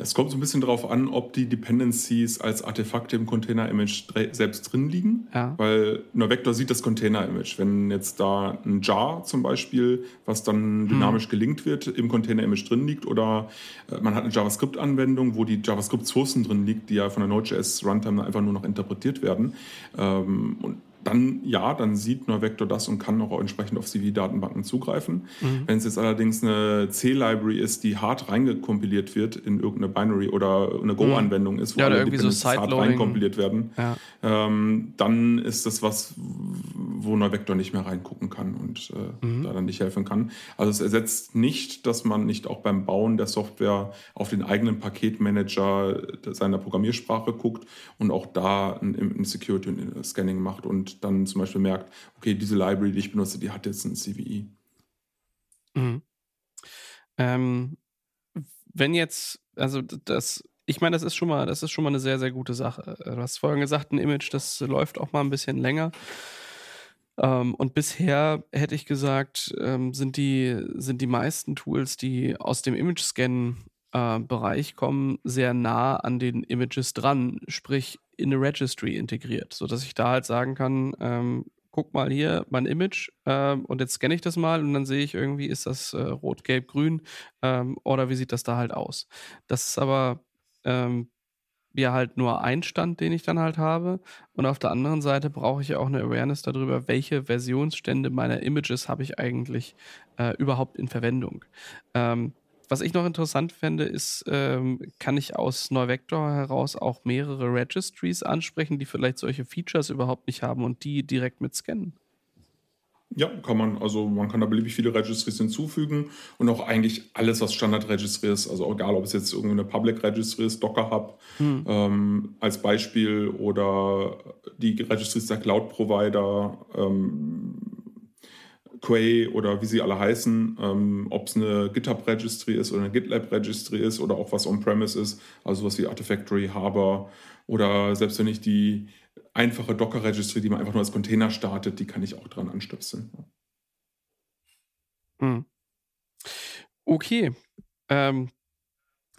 Es kommt so ein bisschen darauf an, ob die Dependencies als Artefakte im Container-Image selbst drin liegen. Ja. Weil Vector sieht das Container-Image. Wenn jetzt da ein Jar zum Beispiel, was dann dynamisch hm. gelinkt wird, im Container-Image drin liegt, oder äh, man hat eine JavaScript-Anwendung, wo die JavaScript-Sourcen drin liegt, die ja von der Node.js Runtime einfach nur noch interpretiert werden. Ähm, und dann ja, dann sieht Neuvector das und kann auch entsprechend auf CV-Datenbanken zugreifen. Mhm. Wenn es jetzt allerdings eine C-Library ist, die hart reingekompiliert wird in irgendeine Binary oder eine Go-Anwendung ist,
wo ja, alle Dependencies so hart
reinkompiliert werden, ja. ähm, dann ist das was, wo Neuvector nicht mehr reingucken kann und äh, mhm. da dann nicht helfen kann. Also es ersetzt nicht, dass man nicht auch beim Bauen der Software auf den eigenen Paketmanager seiner Programmiersprache guckt und auch da ein, ein Security-Scanning macht und dann zum Beispiel merkt, okay, diese Library, die ich benutze, die hat jetzt ein CVE.
Mhm. Ähm, wenn jetzt, also das, ich meine, das ist schon mal, das ist schon mal eine sehr, sehr gute Sache. Du hast vorhin gesagt, ein Image, das läuft auch mal ein bisschen länger. Ähm, und bisher hätte ich gesagt, ähm, sind, die, sind die meisten Tools, die aus dem Image-Scan äh, kommen, sehr nah an den Images dran, sprich in eine Registry integriert, sodass ich da halt sagen kann, ähm, guck mal hier mein Image ähm, und jetzt scanne ich das mal und dann sehe ich irgendwie, ist das äh, rot, gelb, grün ähm, oder wie sieht das da halt aus. Das ist aber ähm, ja halt nur ein Stand, den ich dann halt habe und auf der anderen Seite brauche ich ja auch eine Awareness darüber, welche Versionsstände meiner Images habe ich eigentlich äh, überhaupt in Verwendung. Ähm, was ich noch interessant fände, ist, ähm, kann ich aus Neuvector heraus auch mehrere Registries ansprechen, die vielleicht solche Features überhaupt nicht haben und die direkt mit scannen?
Ja, kann man. Also man kann da beliebig viele Registries hinzufügen und auch eigentlich alles, was Standard-Registry ist. Also egal, ob es jetzt irgendwie eine Public Registry ist, Docker Hub hm. ähm, als Beispiel oder die Registries der Cloud-Provider, ähm, Quay oder wie sie alle heißen, ähm, ob es eine GitHub-Registry ist oder eine GitLab-Registry ist oder auch was on-premise ist, also was wie Artifactory, Harbor oder selbst wenn ich die einfache Docker-Registry, die man einfach nur als Container startet, die kann ich auch dran anstöpseln.
Hm. Okay. Ähm,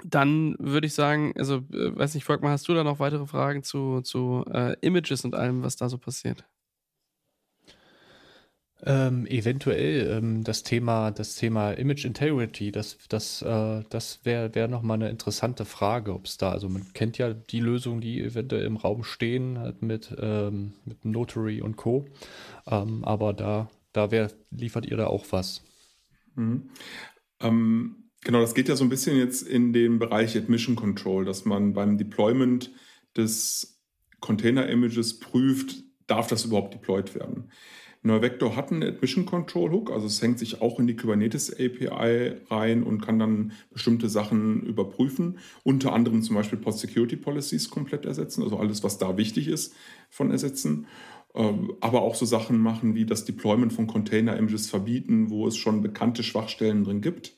dann würde ich sagen, also, äh, weiß nicht, Volkmar, hast du da noch weitere Fragen zu, zu äh, Images und allem, was da so passiert?
Ähm, eventuell ähm, das Thema, das Thema Image Integrity, das, das, äh, das wäre wär nochmal eine interessante Frage, ob es da, also man kennt ja die Lösungen, die eventuell im Raum stehen, halt mit, ähm, mit Notary und Co. Ähm, aber da, da wär, liefert ihr da auch was.
Mhm. Ähm, genau, das geht ja so ein bisschen jetzt in den Bereich Admission Control, dass man beim Deployment des Container-Images prüft, darf das überhaupt deployed werden. NeuVector hat einen Admission Control Hook, also es hängt sich auch in die Kubernetes API rein und kann dann bestimmte Sachen überprüfen, unter anderem zum Beispiel Post Security Policies komplett ersetzen, also alles, was da wichtig ist, von ersetzen. Ähm, aber auch so Sachen machen wie das Deployment von Container-Images verbieten, wo es schon bekannte Schwachstellen drin gibt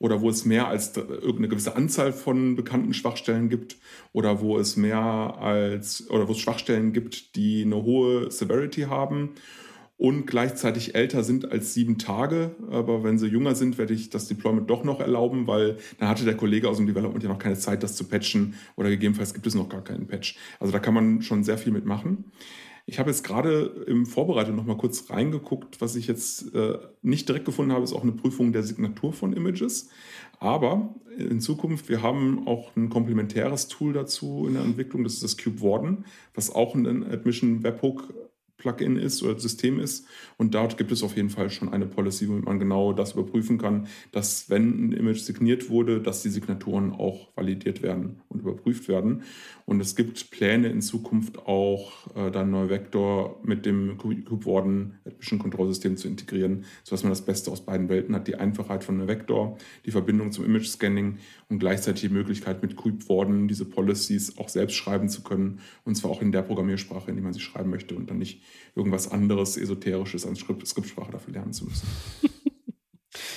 oder wo es mehr als irgendeine gewisse Anzahl von bekannten Schwachstellen gibt oder wo es mehr als oder wo es Schwachstellen gibt, die eine hohe Severity haben und gleichzeitig älter sind als sieben Tage. Aber wenn sie jünger sind, werde ich das Deployment doch noch erlauben, weil dann hatte der Kollege aus dem Development ja noch keine Zeit, das zu patchen oder gegebenenfalls gibt es noch gar keinen Patch. Also da kann man schon sehr viel mitmachen. Ich habe jetzt gerade im Vorbereitung noch mal kurz reingeguckt. Was ich jetzt äh, nicht direkt gefunden habe, ist auch eine Prüfung der Signatur von Images. Aber in Zukunft, wir haben auch ein komplementäres Tool dazu in der Entwicklung. Das ist das Cube Warden, was auch ein Admission Webhook Plugin ist oder System ist. Und dort gibt es auf jeden Fall schon eine Policy, womit man genau das überprüfen kann, dass wenn ein Image signiert wurde, dass die Signaturen auch validiert werden und überprüft werden. Und es gibt Pläne in Zukunft auch äh, dann Neuvector mit dem CubeWarden Admission Control System zu integrieren, sodass man das Beste aus beiden Welten hat. Die Einfachheit von Neuvector, die Verbindung zum Image Scanning und gleichzeitig die Möglichkeit mit CubeWarden diese Policies auch selbst schreiben zu können. Und zwar auch in der Programmiersprache, in die man sie schreiben möchte und dann nicht irgendwas anderes, Esoterisches an Skript, Skriptsprache dafür lernen zu müssen.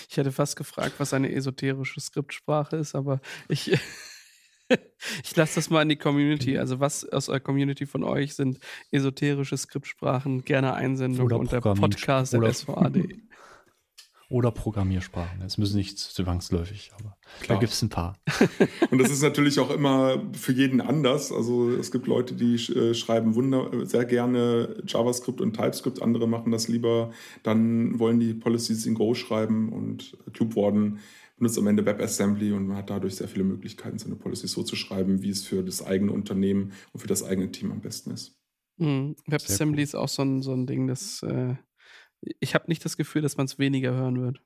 Ich hätte fast gefragt, was eine esoterische Skriptsprache ist, aber ich, ich lasse das mal in die Community. Also, was aus der Community von euch sind esoterische Skriptsprachen? Gerne Einsendung unter podcast.svad.
Oder Programmiersprachen. Es müssen nicht zwangsläufig, aber Klar. da gibt es ein paar.
Und das ist natürlich auch immer für jeden anders. Also es gibt Leute, die äh, schreiben wunder sehr gerne JavaScript und TypeScript, andere machen das lieber. Dann wollen die Policies in Go schreiben und CubeWarden benutzt am Ende WebAssembly und man hat dadurch sehr viele Möglichkeiten, seine Policies so zu schreiben, wie es für das eigene Unternehmen und für das eigene Team am besten ist.
Mhm. WebAssembly cool. ist auch so ein, so ein Ding, das äh, ich habe nicht das Gefühl, dass man es weniger hören wird.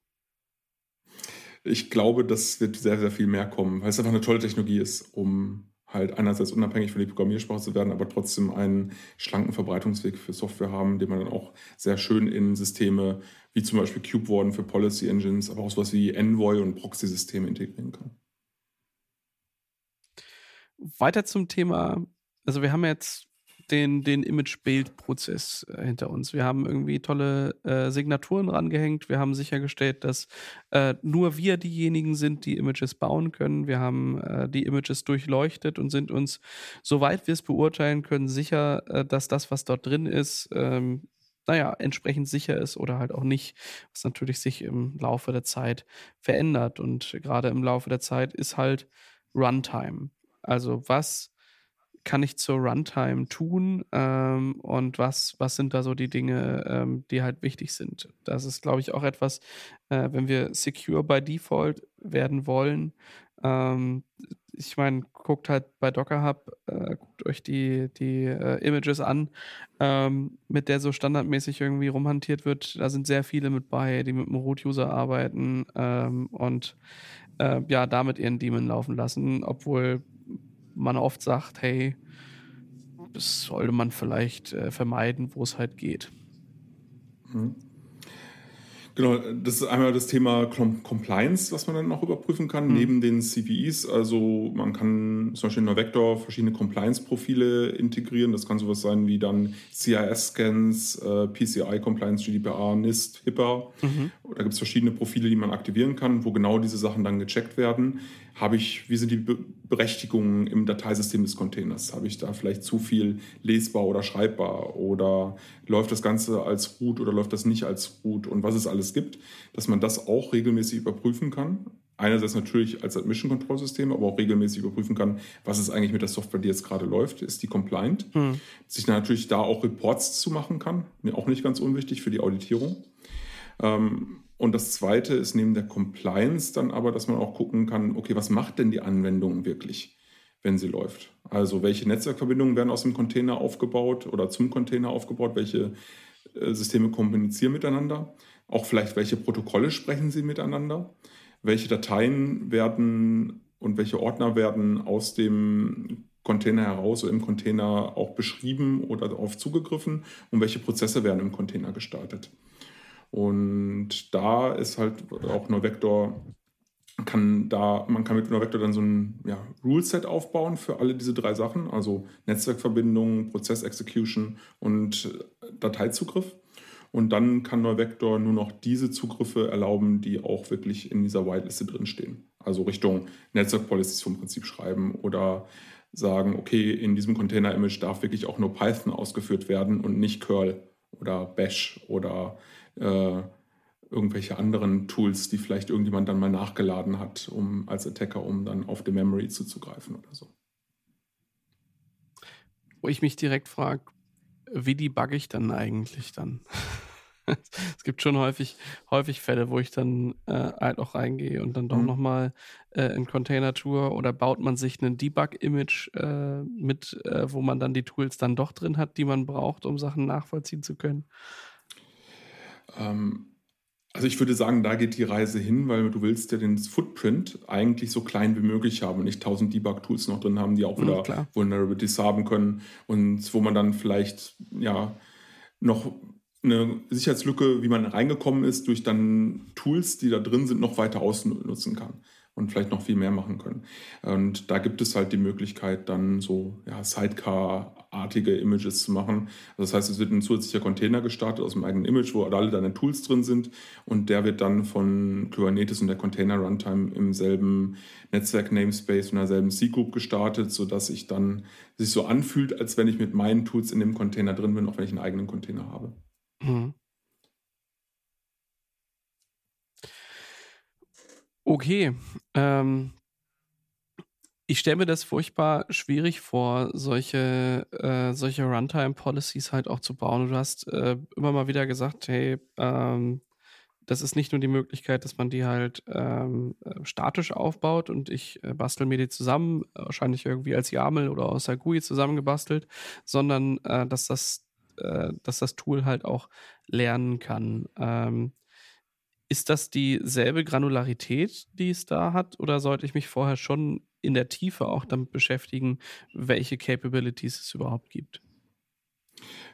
Ich glaube, das wird sehr, sehr viel mehr kommen, weil es einfach eine tolle Technologie ist, um halt einerseits unabhängig von der Programmiersprache zu werden, aber trotzdem einen schlanken Verbreitungsweg für Software haben, den man dann auch sehr schön in Systeme wie zum Beispiel CubeWarden für Policy Engines, aber auch sowas wie Envoy und Proxy-Systeme integrieren kann.
Weiter zum Thema, also wir haben jetzt den, den Image-Build-Prozess äh, hinter uns. Wir haben irgendwie tolle äh, Signaturen rangehängt. Wir haben sichergestellt, dass äh, nur wir diejenigen sind, die Images bauen können. Wir haben äh, die Images durchleuchtet und sind uns, soweit wir es beurteilen können, sicher, äh, dass das, was dort drin ist, ähm, naja, entsprechend sicher ist oder halt auch nicht, was natürlich sich im Laufe der Zeit verändert. Und gerade im Laufe der Zeit ist halt Runtime. Also was kann ich zur Runtime tun ähm, und was, was sind da so die Dinge, ähm, die halt wichtig sind. Das ist, glaube ich, auch etwas, äh, wenn wir secure by default werden wollen. Ähm, ich meine, guckt halt bei Docker Hub, äh, guckt euch die, die äh, Images an, ähm, mit der so standardmäßig irgendwie rumhantiert wird. Da sind sehr viele mit bei, die mit dem Root-User arbeiten ähm, und äh, ja, damit ihren Daemon laufen lassen, obwohl man oft sagt, hey, das sollte man vielleicht äh, vermeiden, wo es halt geht.
Mhm. Genau, das ist einmal das Thema Compliance, was man dann noch überprüfen kann, mhm. neben den CVEs. Also man kann zum Beispiel in Vector verschiedene Compliance-Profile integrieren. Das kann sowas sein wie dann CIS-Scans, äh, PCI-Compliance, GDPR, NIST, HIPAA. Mhm. Da gibt es verschiedene Profile, die man aktivieren kann, wo genau diese Sachen dann gecheckt werden habe ich, wie sind die Berechtigungen im Dateisystem des Containers? Habe ich da vielleicht zu viel lesbar oder schreibbar? Oder läuft das Ganze als Root oder läuft das nicht als Root? Und was es alles gibt, dass man das auch regelmäßig überprüfen kann. Einerseits natürlich als Admission Control System, aber auch regelmäßig überprüfen kann, was ist eigentlich mit der Software, die jetzt gerade läuft, ist die compliant. Hm. Sich natürlich da auch Reports zu machen kann, auch nicht ganz unwichtig für die Auditierung. Ähm, und das Zweite ist neben der Compliance dann aber, dass man auch gucken kann, okay, was macht denn die Anwendung wirklich, wenn sie läuft? Also welche Netzwerkverbindungen werden aus dem Container aufgebaut oder zum Container aufgebaut? Welche äh, Systeme kommunizieren miteinander? Auch vielleicht, welche Protokolle sprechen sie miteinander? Welche Dateien werden und welche Ordner werden aus dem Container heraus oder im Container auch beschrieben oder darauf zugegriffen und welche Prozesse werden im Container gestartet. Und da ist halt auch NoVector kann da, man kann mit NoVector dann so ein ja, Rule-Set aufbauen für alle diese drei Sachen, also Netzwerkverbindungen, Prozess-Execution und Dateizugriff. Und dann kann NoVector nur noch diese Zugriffe erlauben, die auch wirklich in dieser Whiteliste drinstehen. Also Richtung Netzwerk-Policies vom Prinzip schreiben oder sagen, okay, in diesem Container-Image darf wirklich auch nur Python ausgeführt werden und nicht Curl oder Bash oder äh, irgendwelche anderen Tools, die vielleicht irgendjemand dann mal nachgeladen hat, um als Attacker, um dann auf die Memory zuzugreifen oder so.
Wo ich mich direkt frage, wie debugge ich dann eigentlich dann? es gibt schon häufig, häufig Fälle, wo ich dann äh, halt auch reingehe und dann doch mhm. nochmal äh, in Container tue oder baut man sich ein Debug-Image äh, mit, äh, wo man dann die Tools dann doch drin hat, die man braucht, um Sachen nachvollziehen zu können?
Ähm, also ich würde sagen, da geht die Reise hin, weil du willst ja den Footprint eigentlich so klein wie möglich haben und nicht tausend Debug-Tools noch drin haben, die auch mhm, wieder mhm, Vulnerabilities haben können und wo man dann vielleicht ja noch eine Sicherheitslücke, wie man reingekommen ist, durch dann Tools, die da drin sind, noch weiter ausnutzen kann und vielleicht noch viel mehr machen können. Und da gibt es halt die Möglichkeit, dann so ja, Sidecar-artige Images zu machen. Also das heißt, es wird ein zusätzlicher Container gestartet aus dem eigenen Image, wo alle deine Tools drin sind und der wird dann von Kubernetes und der Container Runtime im selben Netzwerk-Namespace und derselben C-Group gestartet, sodass ich dann sich so anfühlt, als wenn ich mit meinen Tools in dem Container drin bin, auch wenn ich einen eigenen Container habe. Mhm.
Okay. Ähm, ich stelle mir das furchtbar schwierig vor, solche, äh, solche Runtime-Policies halt auch zu bauen. Du hast äh, immer mal wieder gesagt, hey, ähm, das ist nicht nur die Möglichkeit, dass man die halt ähm, äh, statisch aufbaut und ich äh, bastel mir die zusammen, wahrscheinlich irgendwie als YAML oder aus der GUI zusammengebastelt, sondern äh, dass, das, äh, dass das Tool halt auch lernen kann. Ähm, ist das dieselbe Granularität, die es da hat, oder sollte ich mich vorher schon in der Tiefe auch damit beschäftigen, welche Capabilities es überhaupt gibt?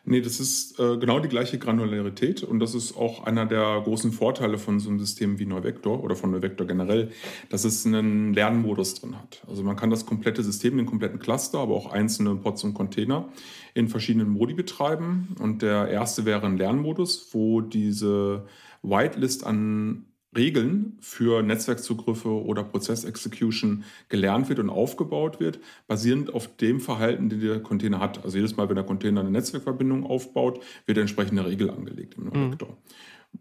Nee, das ist äh, genau die gleiche Granularität und das ist auch einer der großen Vorteile von so einem System wie Neuvector oder von Neuvector generell, dass es einen Lernmodus drin hat. Also man kann das komplette System, den kompletten Cluster, aber auch einzelne Pods und Container in verschiedenen Modi betreiben und der erste wäre ein Lernmodus, wo diese Whitelist an Regeln für Netzwerkzugriffe oder Prozessexecution gelernt wird und aufgebaut wird, basierend auf dem Verhalten, den der Container hat. Also jedes Mal, wenn der Container eine Netzwerkverbindung aufbaut, wird eine entsprechende Regel angelegt im Vektor. Mhm.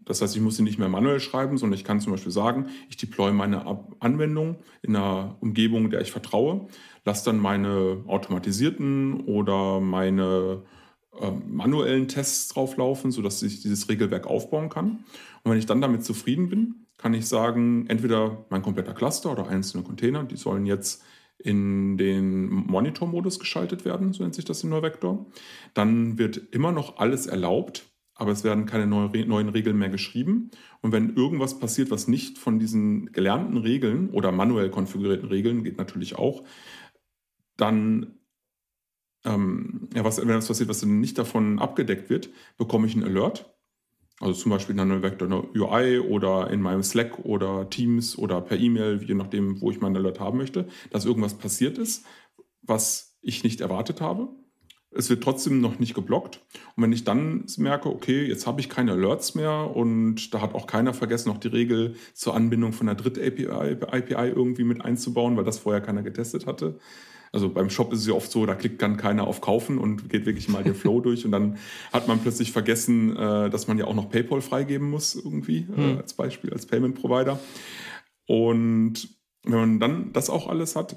Das heißt, ich muss sie nicht mehr manuell schreiben, sondern ich kann zum Beispiel sagen, ich deploy meine Anwendung in einer Umgebung, der ich vertraue, lasse dann meine automatisierten oder meine manuellen Tests drauflaufen, sodass ich dieses Regelwerk aufbauen kann. Und wenn ich dann damit zufrieden bin, kann ich sagen, entweder mein kompletter Cluster oder einzelne Container, die sollen jetzt in den Monitor-Modus geschaltet werden, so nennt sich das in Neuvector. Dann wird immer noch alles erlaubt, aber es werden keine neuen Regeln mehr geschrieben. Und wenn irgendwas passiert, was nicht von diesen gelernten Regeln oder manuell konfigurierten Regeln, geht natürlich auch, dann ähm, ja, was, wenn etwas passiert, was dann nicht davon abgedeckt wird, bekomme ich einen Alert. Also zum Beispiel in einer Vector UI oder in meinem Slack oder Teams oder per E-Mail, je nachdem, wo ich meinen Alert haben möchte, dass irgendwas passiert ist, was ich nicht erwartet habe. Es wird trotzdem noch nicht geblockt. Und wenn ich dann merke, okay, jetzt habe ich keine Alerts mehr und da hat auch keiner vergessen, noch die Regel zur Anbindung von der Dritt-API API irgendwie mit einzubauen, weil das vorher keiner getestet hatte, also beim Shop ist es ja oft so, da klickt dann keiner auf Kaufen und geht wirklich mal den Flow durch und dann hat man plötzlich vergessen, äh, dass man ja auch noch PayPal freigeben muss irgendwie mhm. als Beispiel, als Payment Provider. Und wenn man dann das auch alles hat,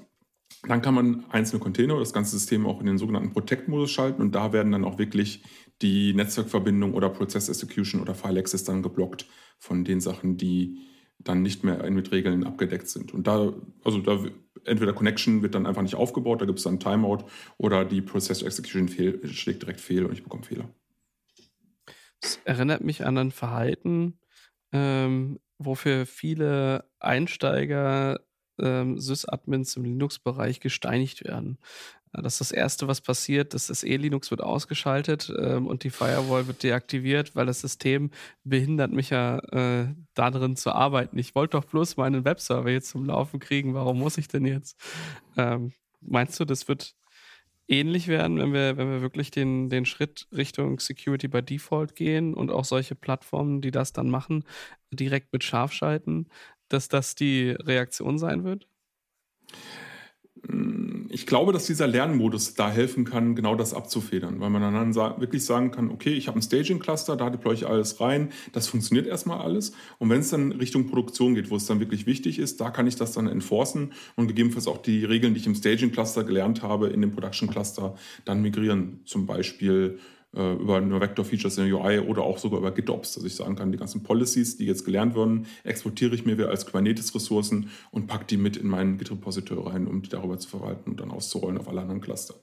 dann kann man einzelne Container oder das ganze System auch in den sogenannten Protect-Modus schalten und da werden dann auch wirklich die Netzwerkverbindung oder Process Execution oder File Access dann geblockt von den Sachen, die dann nicht mehr mit Regeln abgedeckt sind. Und da, also da entweder Connection wird dann einfach nicht aufgebaut, da gibt es dann Timeout oder die Process Execution fehl, schlägt direkt fehl und ich bekomme Fehler.
Das erinnert mich an ein Verhalten, ähm, wofür viele Einsteiger ähm, Sys-Admins im Linux-Bereich gesteinigt werden. Das ist das Erste, was passiert. Das ist E-Linux wird ausgeschaltet ähm, und die Firewall wird deaktiviert, weil das System behindert mich ja äh, darin zu arbeiten. Ich wollte doch bloß meinen Webserver jetzt zum Laufen kriegen. Warum muss ich denn jetzt? Ähm, meinst du, das wird ähnlich werden, wenn wir, wenn wir wirklich den, den Schritt Richtung Security by Default gehen und auch solche Plattformen, die das dann machen, direkt mit scharf schalten, dass das die Reaktion sein wird?
Ich glaube, dass dieser Lernmodus da helfen kann, genau das abzufedern, weil man dann wirklich sagen kann, okay, ich habe ein Staging-Cluster, da deploy ich alles rein, das funktioniert erstmal alles. Und wenn es dann Richtung Produktion geht, wo es dann wirklich wichtig ist, da kann ich das dann enforcen und gegebenenfalls auch die Regeln, die ich im Staging-Cluster gelernt habe, in den Production-Cluster dann migrieren. Zum Beispiel äh, über nur Vector-Features in der UI oder auch sogar über GitOps, dass ich sagen kann, die ganzen Policies, die jetzt gelernt wurden, exportiere ich mir wieder als Kubernetes-Ressourcen und packe die mit in meinen Git-Repository rein, um die darüber zu verwalten und dann auszurollen auf alle anderen Cluster.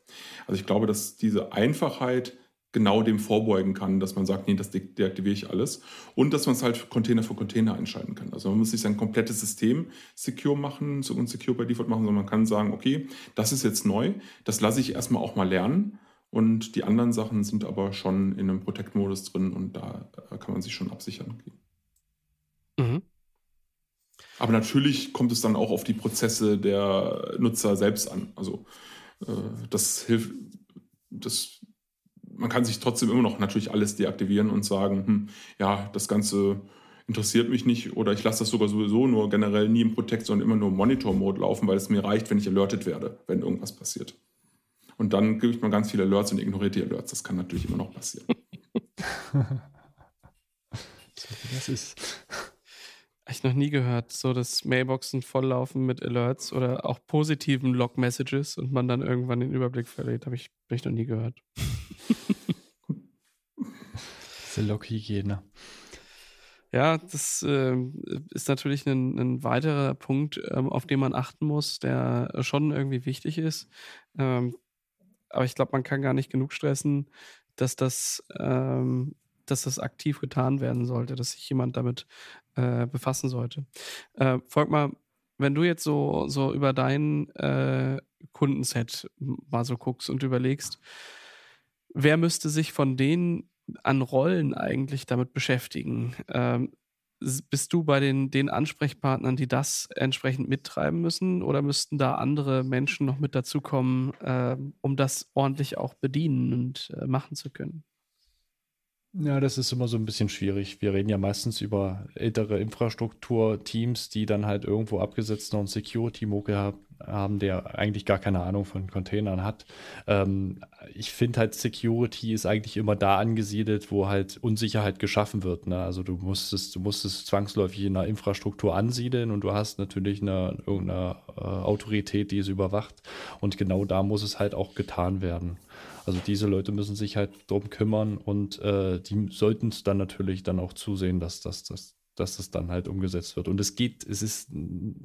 Also ich glaube, dass diese Einfachheit genau dem vorbeugen kann, dass man sagt, nee, das de deaktiviere ich alles. Und dass man es halt Container für Container einschalten kann. Also man muss nicht sein komplettes System secure machen und secure by Default machen, sondern man kann sagen, okay, das ist jetzt neu, das lasse ich erstmal auch mal lernen und die anderen Sachen sind aber schon in einem Protect-Modus drin und da äh, kann man sich schon absichern. Mhm. Aber natürlich kommt es dann auch auf die Prozesse der Nutzer selbst an. Also äh, das hilft, das, man kann sich trotzdem immer noch natürlich alles deaktivieren und sagen, hm, ja, das Ganze interessiert mich nicht oder ich lasse das sogar sowieso nur generell nie im Protect, sondern immer nur im Monitor-Mode laufen, weil es mir reicht, wenn ich alertet werde, wenn irgendwas passiert. Und dann gibt man ganz viele Alerts und ignoriert die Alerts. Das kann natürlich immer noch passieren.
das ist. Ich noch nie gehört, so dass Mailboxen volllaufen mit Alerts oder auch positiven Log-Messages und man dann irgendwann den Überblick verliert. Habe ich, hab ich noch nie gehört.
Diese Log-Hygiene.
Ja, das äh, ist natürlich ein, ein weiterer Punkt, ähm, auf den man achten muss, der schon irgendwie wichtig ist. Ähm, aber ich glaube, man kann gar nicht genug stressen, dass das, ähm, dass das aktiv getan werden sollte, dass sich jemand damit äh, befassen sollte. Äh, Volkmar, wenn du jetzt so, so über dein äh, Kundenset mal so guckst und überlegst, wer müsste sich von denen an Rollen eigentlich damit beschäftigen? Ähm, bist du bei den, den Ansprechpartnern, die das entsprechend mittreiben müssen oder müssten da andere Menschen noch mit dazukommen, äh, um das ordentlich auch bedienen und äh, machen zu können?
Ja, das ist immer so ein bisschen schwierig. Wir reden ja meistens über ältere Infrastrukturteams, die dann halt irgendwo abgesetzt noch einen Security-Moke haben, der eigentlich gar keine Ahnung von Containern hat. Ähm, ich finde halt, Security ist eigentlich immer da angesiedelt, wo halt Unsicherheit geschaffen wird. Ne? Also du musst es, du musst zwangsläufig in einer Infrastruktur ansiedeln und du hast natürlich eine, irgendeine äh, Autorität, die es überwacht. Und genau da muss es halt auch getan werden. Also diese Leute müssen sich halt drum kümmern und äh, die sollten es dann natürlich dann auch zusehen, dass das, das, dass das dann halt umgesetzt wird. Und es geht, es ist,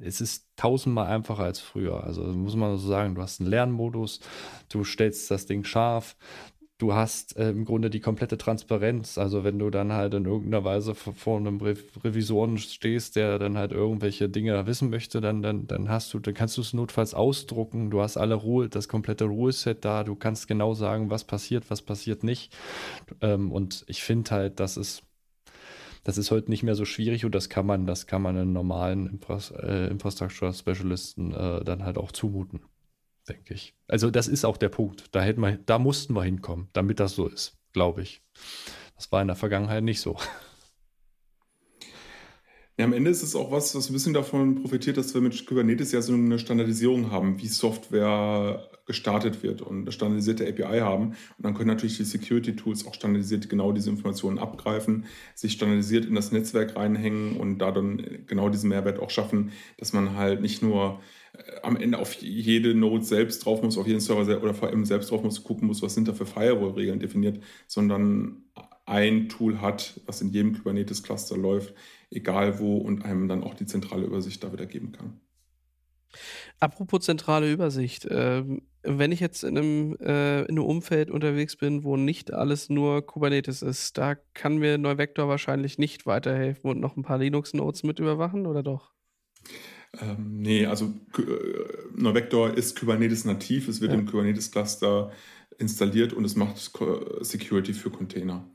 es ist tausendmal einfacher als früher. Also muss man so sagen, du hast einen Lernmodus, du stellst das Ding scharf, du hast äh, im Grunde die komplette Transparenz. Also wenn du dann halt in irgendeiner Weise vor, vor einem Re Revisoren stehst, der dann halt irgendwelche Dinge wissen möchte, dann, dann, dann hast du, dann kannst du es notfalls ausdrucken. Du hast alle Ruhe, das komplette Ruheset da. Du kannst genau sagen, was passiert, was passiert nicht. Ähm, und ich finde halt, das ist das ist heute nicht mehr so schwierig und das kann man, das kann man einen normalen äh, Infrastructure Specialisten äh, dann halt auch zumuten denke ich. Also das ist auch der Punkt. Da hätten wir, da mussten wir hinkommen, damit das so ist, glaube ich. Das war in der Vergangenheit nicht so.
Ja, am Ende ist es auch was, was ein bisschen davon profitiert, dass wir mit Kubernetes ja so eine Standardisierung haben, wie Software gestartet wird und eine standardisierte API haben. Und dann können natürlich die Security-Tools auch standardisiert genau diese Informationen abgreifen, sich standardisiert in das Netzwerk reinhängen und da dann genau diesen Mehrwert auch schaffen, dass man halt nicht nur äh, am Ende auf jede Node selbst drauf muss, auf jeden Server oder vor allem selbst drauf muss, gucken muss, was sind da für Firewall-Regeln definiert, sondern ein Tool hat, was in jedem Kubernetes-Cluster läuft, egal wo, und einem dann auch die zentrale Übersicht da wieder geben kann.
Apropos zentrale Übersicht, äh, wenn ich jetzt in einem, äh, in einem Umfeld unterwegs bin, wo nicht alles nur Kubernetes ist, da kann mir Neuvector wahrscheinlich nicht weiterhelfen und noch ein paar Linux-Nodes mit überwachen, oder doch?
Ähm, nee, also äh, Novector ist Kubernetes nativ, es wird ja. im Kubernetes Cluster installiert und es macht Security für Container.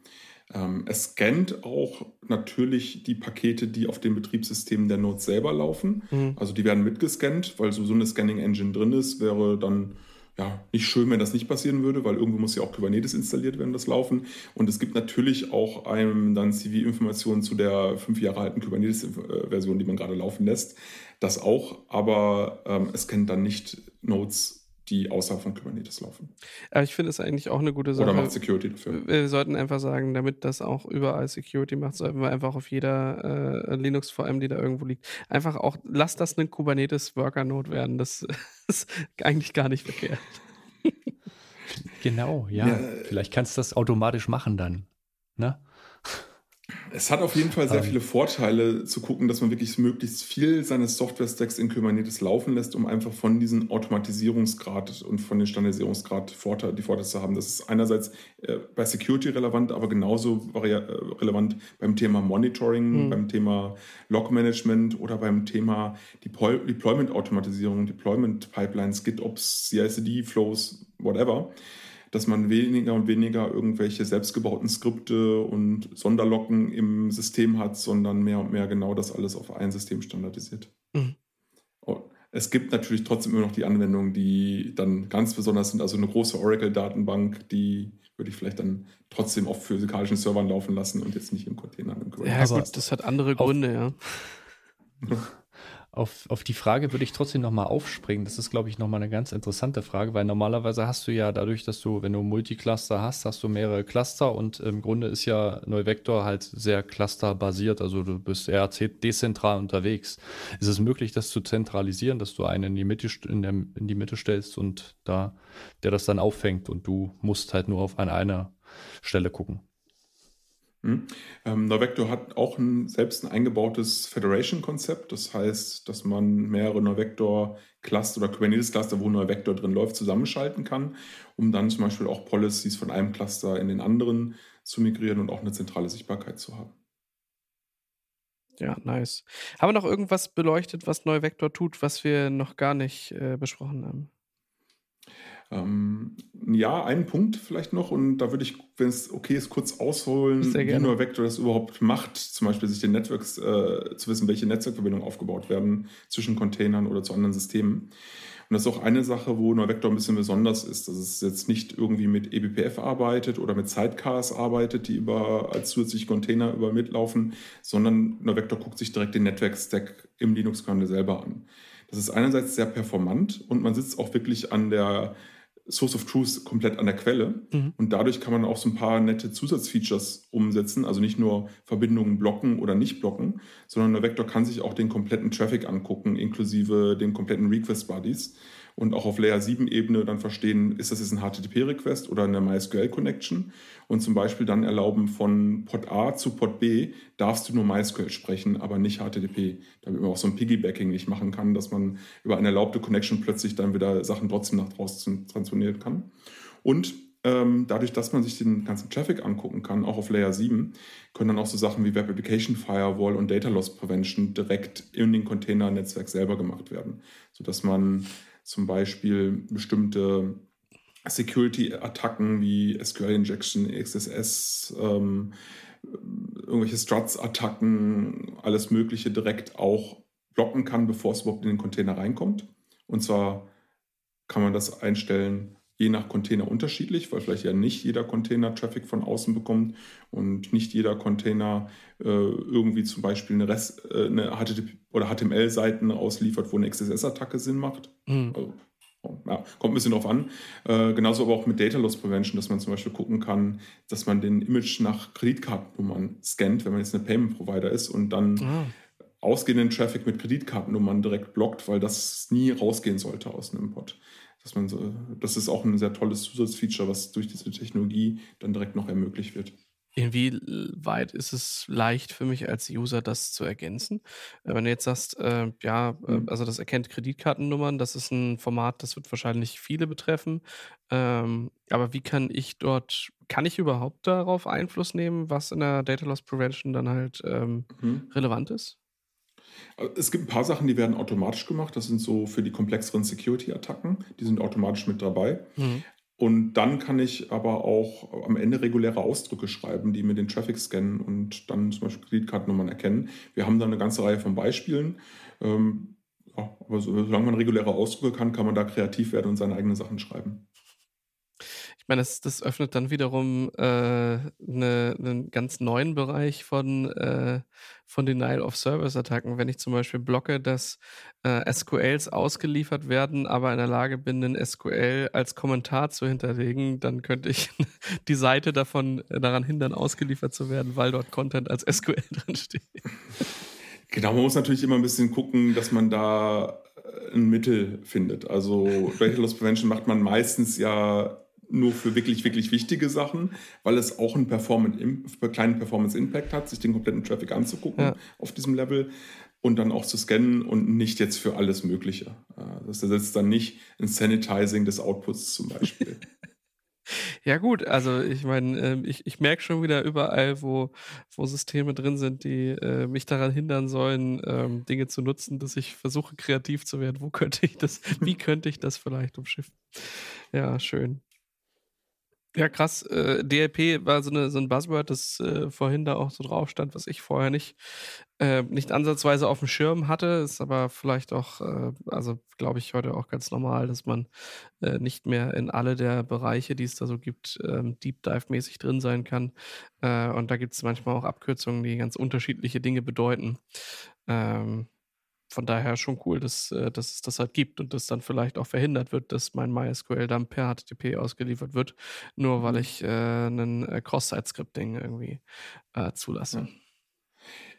Ähm, es scannt auch natürlich die Pakete, die auf den Betriebssystemen der Nodes selber laufen. Mhm. Also die werden mitgescannt, weil so, so eine Scanning-Engine drin ist, wäre dann ja, nicht schön, wenn das nicht passieren würde, weil irgendwo muss ja auch Kubernetes installiert werden, das laufen. Und es gibt natürlich auch einem dann CV-Informationen zu der fünf Jahre alten Kubernetes-Version, die man gerade laufen lässt. Das auch, aber ähm, es kennt dann nicht Nodes die außerhalb von Kubernetes laufen.
Aber ich finde es eigentlich auch eine gute Sache.
Oder macht Security dafür.
Wir sollten einfach sagen, damit das auch überall Security macht, sollten wir einfach auf jeder äh, Linux-VM, die da irgendwo liegt, einfach auch, lass das ein Kubernetes-Worker-Node werden. Das ist eigentlich gar nicht verkehrt.
Genau, ja. ja. Vielleicht kannst du das automatisch machen dann. Ne?
Es hat auf jeden Fall sehr ähm. viele Vorteile zu gucken, dass man wirklich möglichst viel seines Software-Stacks in Kubernetes laufen lässt, um einfach von diesem Automatisierungsgrad und von dem Standardisierungsgrad Vorteil, die Vorteile zu haben. Das ist einerseits äh, bei Security relevant, aber genauso äh, relevant beim Thema Monitoring, mhm. beim Thema Log-Management oder beim Thema Deploy Deployment-Automatisierung, Deployment-Pipelines, GitOps, CI/CD-Flows, whatever dass man weniger und weniger irgendwelche selbstgebauten Skripte und Sonderlocken im System hat, sondern mehr und mehr genau das alles auf ein System standardisiert. Mhm. Es gibt natürlich trotzdem immer noch die Anwendungen, die dann ganz besonders sind. Also eine große Oracle-Datenbank, die würde ich vielleicht dann trotzdem auf physikalischen Servern laufen lassen und jetzt nicht im Container. Im
ja, gut, das hat andere Gründe, ja.
Auf, auf die Frage würde ich trotzdem nochmal aufspringen. Das ist, glaube ich, nochmal eine ganz interessante Frage, weil normalerweise hast du ja dadurch, dass du, wenn du Multicluster hast, hast du mehrere Cluster und im Grunde ist ja Neuvector halt sehr clusterbasiert. Also du bist eher dezentral unterwegs. Ist es möglich, das zu zentralisieren, dass du einen in die Mitte, in der, in die Mitte stellst und da, der das dann auffängt und du musst halt nur auf eine, eine Stelle gucken?
Mhm. Ähm, Neuvector hat auch ein, selbst ein eingebautes Federation-Konzept. Das heißt, dass man mehrere Neuvector-Cluster oder Kubernetes-Cluster, wo Neuvector drin läuft, zusammenschalten kann, um dann zum Beispiel auch Policies von einem Cluster in den anderen zu migrieren und auch eine zentrale Sichtbarkeit zu haben.
Ja, nice. Haben wir noch irgendwas beleuchtet, was Neuvector tut, was wir noch gar nicht äh, besprochen haben?
Ähm, ja, einen Punkt vielleicht noch und da würde ich, wenn es okay ist, kurz ausholen, wie nur Vector das überhaupt macht, zum Beispiel sich den Networks äh, zu wissen, welche Netzwerkverbindungen aufgebaut werden zwischen Containern oder zu anderen Systemen. Und das ist auch eine Sache, wo Neuvector ein bisschen besonders ist, dass es jetzt nicht irgendwie mit eBPF arbeitet oder mit Sidecars arbeitet, die über als zusätzliche Container über mitlaufen, sondern Neuvector guckt sich direkt den Netzwerk-Stack im Linux-Kernel selber an. Das ist einerseits sehr performant und man sitzt auch wirklich an der Source of Truth komplett an der Quelle. Mhm. Und dadurch kann man auch so ein paar nette Zusatzfeatures umsetzen. Also nicht nur Verbindungen blocken oder nicht blocken, sondern der Vector kann sich auch den kompletten Traffic angucken, inklusive den kompletten Request Bodies und auch auf Layer 7 Ebene dann verstehen, ist das jetzt ein HTTP-Request oder eine MySQL-Connection und zum Beispiel dann erlauben von Pod A zu Pod B darfst du nur MySQL sprechen, aber nicht HTTP, damit man auch so ein Piggybacking nicht machen kann, dass man über eine erlaubte Connection plötzlich dann wieder Sachen trotzdem nach draußen transferieren kann. Und ähm, dadurch, dass man sich den ganzen Traffic angucken kann, auch auf Layer 7, können dann auch so Sachen wie Web Application Firewall und Data Loss Prevention direkt in den Container-Netzwerk selber gemacht werden, sodass man zum Beispiel bestimmte Security-Attacken wie SQL-Injection, XSS, ähm, irgendwelche Struts-Attacken, alles Mögliche direkt auch blocken kann, bevor es überhaupt in den Container reinkommt. Und zwar kann man das einstellen, je nach Container unterschiedlich, weil vielleicht ja nicht jeder Container Traffic von außen bekommt und nicht jeder Container äh, irgendwie zum Beispiel eine, Rest, äh, eine HTTP oder HTML-Seiten ausliefert, wo eine XSS-Attacke Sinn macht. Mhm. Also, ja, kommt ein bisschen drauf an. Äh, genauso aber auch mit Data Loss Prevention, dass man zum Beispiel gucken kann, dass man den Image nach Kreditkartennummern scannt, wenn man jetzt eine Payment Provider ist und dann ah. ausgehenden Traffic mit Kreditkartennummern direkt blockt, weil das nie rausgehen sollte aus einem Import dass man so, das ist auch ein sehr tolles Zusatzfeature, was durch diese Technologie dann direkt noch ermöglicht wird.
Inwieweit ist es leicht für mich als User, das zu ergänzen? Äh, wenn du jetzt sagst, äh, ja, äh, mhm. also das erkennt Kreditkartennummern, das ist ein Format, das wird wahrscheinlich viele betreffen. Ähm, aber wie kann ich dort, kann ich überhaupt darauf Einfluss nehmen, was in der Data Loss Prevention dann halt ähm, mhm. relevant ist?
Es gibt ein paar Sachen, die werden automatisch gemacht. Das sind so für die komplexeren Security-Attacken. Die sind automatisch mit dabei. Mhm. Und dann kann ich aber auch am Ende reguläre Ausdrücke schreiben, die mir den Traffic scannen und dann zum Beispiel Kreditkartennummern erkennen. Wir haben da eine ganze Reihe von Beispielen. Ähm, ja, aber solange man reguläre Ausdrücke kann, kann man da kreativ werden und seine eigenen Sachen schreiben.
Ich meine, das, das öffnet dann wiederum äh, ne, einen ganz neuen Bereich von, äh, von Denial of Service Attacken. Wenn ich zum Beispiel blocke, dass äh, SQLs ausgeliefert werden, aber in der Lage bin, den SQL als Kommentar zu hinterlegen, dann könnte ich die Seite davon äh, daran hindern, ausgeliefert zu werden, weil dort Content als SQL drin steht.
Genau, man muss natürlich immer ein bisschen gucken, dass man da äh, ein Mittel findet. Also Data Loss Prevention macht man meistens ja nur für wirklich, wirklich wichtige Sachen, weil es auch einen Performance, kleinen Performance-Impact hat, sich den kompletten Traffic anzugucken ja. auf diesem Level und dann auch zu scannen und nicht jetzt für alles Mögliche. Äh, das ersetzt dann nicht ein Sanitizing des Outputs zum Beispiel.
Ja gut, also ich meine, äh, ich, ich merke schon wieder überall, wo, wo Systeme drin sind, die äh, mich daran hindern sollen, ähm, Dinge zu nutzen, dass ich versuche, kreativ zu werden. Wo könnte ich das, wie könnte ich das vielleicht umschiffen? Ja, schön. Ja, krass. Äh, DLP war so, eine, so ein Buzzword, das äh, vorhin da auch so drauf stand, was ich vorher nicht, äh, nicht ansatzweise auf dem Schirm hatte. Ist aber vielleicht auch, äh, also glaube ich, heute auch ganz normal, dass man äh, nicht mehr in alle der Bereiche, die es da so gibt, ähm, Deep Dive-mäßig drin sein kann. Äh, und da gibt es manchmal auch Abkürzungen, die ganz unterschiedliche Dinge bedeuten. Ähm, von daher schon cool, dass, äh, dass es das halt gibt und das dann vielleicht auch verhindert wird, dass mein MySQL dann per HTTP ausgeliefert wird, nur weil mhm. ich äh, ein äh, Cross-Site-Scripting irgendwie äh, zulasse. Ja.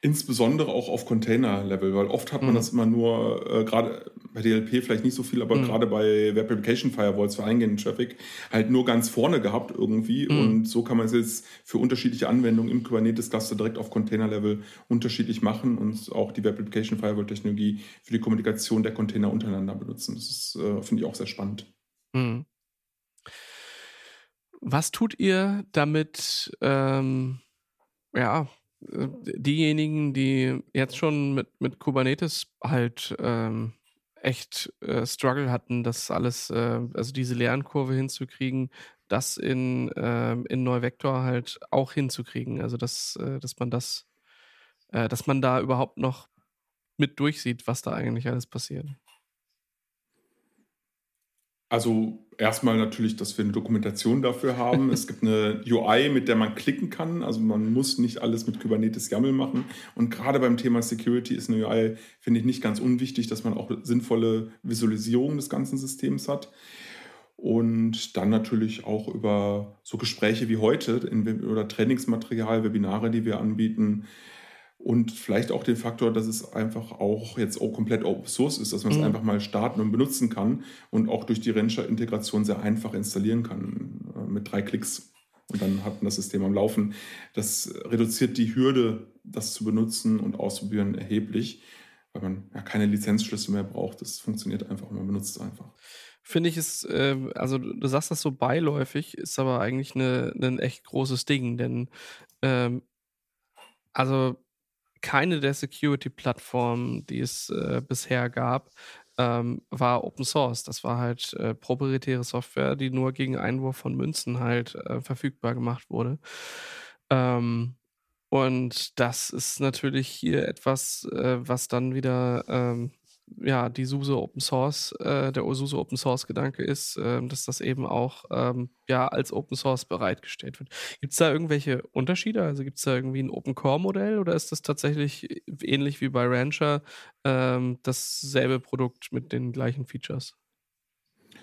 Insbesondere auch auf Container-Level, weil oft hat man mhm. das immer nur, äh, gerade bei DLP vielleicht nicht so viel, aber mhm. gerade bei Web Application Firewalls für eingehenden Traffic halt nur ganz vorne gehabt irgendwie. Mhm. Und so kann man es jetzt für unterschiedliche Anwendungen im Kubernetes-Cluster direkt auf Container-Level unterschiedlich machen und auch die Web Application Firewall-Technologie für die Kommunikation der Container untereinander benutzen. Das äh, finde ich auch sehr spannend. Mhm.
Was tut ihr damit, ähm, ja, diejenigen, die jetzt schon mit, mit Kubernetes halt ähm, echt äh, Struggle hatten, das alles, äh, also diese Lernkurve hinzukriegen, das in, äh, in Neuvector halt auch hinzukriegen. Also dass, äh, dass man das, äh, dass man da überhaupt noch mit durchsieht, was da eigentlich alles passiert.
Also erstmal natürlich, dass wir eine Dokumentation dafür haben. es gibt eine UI, mit der man klicken kann. Also man muss nicht alles mit Kubernetes YAML machen. Und gerade beim Thema Security ist eine UI, finde ich, nicht ganz unwichtig, dass man auch sinnvolle Visualisierung des ganzen Systems hat. Und dann natürlich auch über so Gespräche wie heute in, oder Trainingsmaterial, Webinare, die wir anbieten, und vielleicht auch den Faktor, dass es einfach auch jetzt auch komplett Open Source ist, dass man mhm. es einfach mal starten und benutzen kann und auch durch die Rancher-Integration sehr einfach installieren kann äh, mit drei Klicks. Und dann hat man das System am Laufen. Das reduziert die Hürde, das zu benutzen und auszuprobieren, erheblich, weil man ja keine Lizenzschlüssel mehr braucht. Das funktioniert einfach und man benutzt es einfach.
Finde ich es, äh, also du sagst das so beiläufig, ist aber eigentlich ein echt großes Ding, denn ähm, also keine der Security-Plattformen, die es äh, bisher gab, ähm, war Open Source. Das war halt äh, proprietäre Software, die nur gegen Einwurf von Münzen halt äh, verfügbar gemacht wurde. Ähm, und das ist natürlich hier etwas, äh, was dann wieder ähm, ja, die SUSE Open Source, äh, der SUSE Open Source Gedanke ist, äh, dass das eben auch ähm, ja, als Open Source bereitgestellt wird. Gibt es da irgendwelche Unterschiede? Also gibt es da irgendwie ein Open Core Modell oder ist das tatsächlich ähnlich wie bei Rancher ähm, dasselbe Produkt mit den gleichen Features?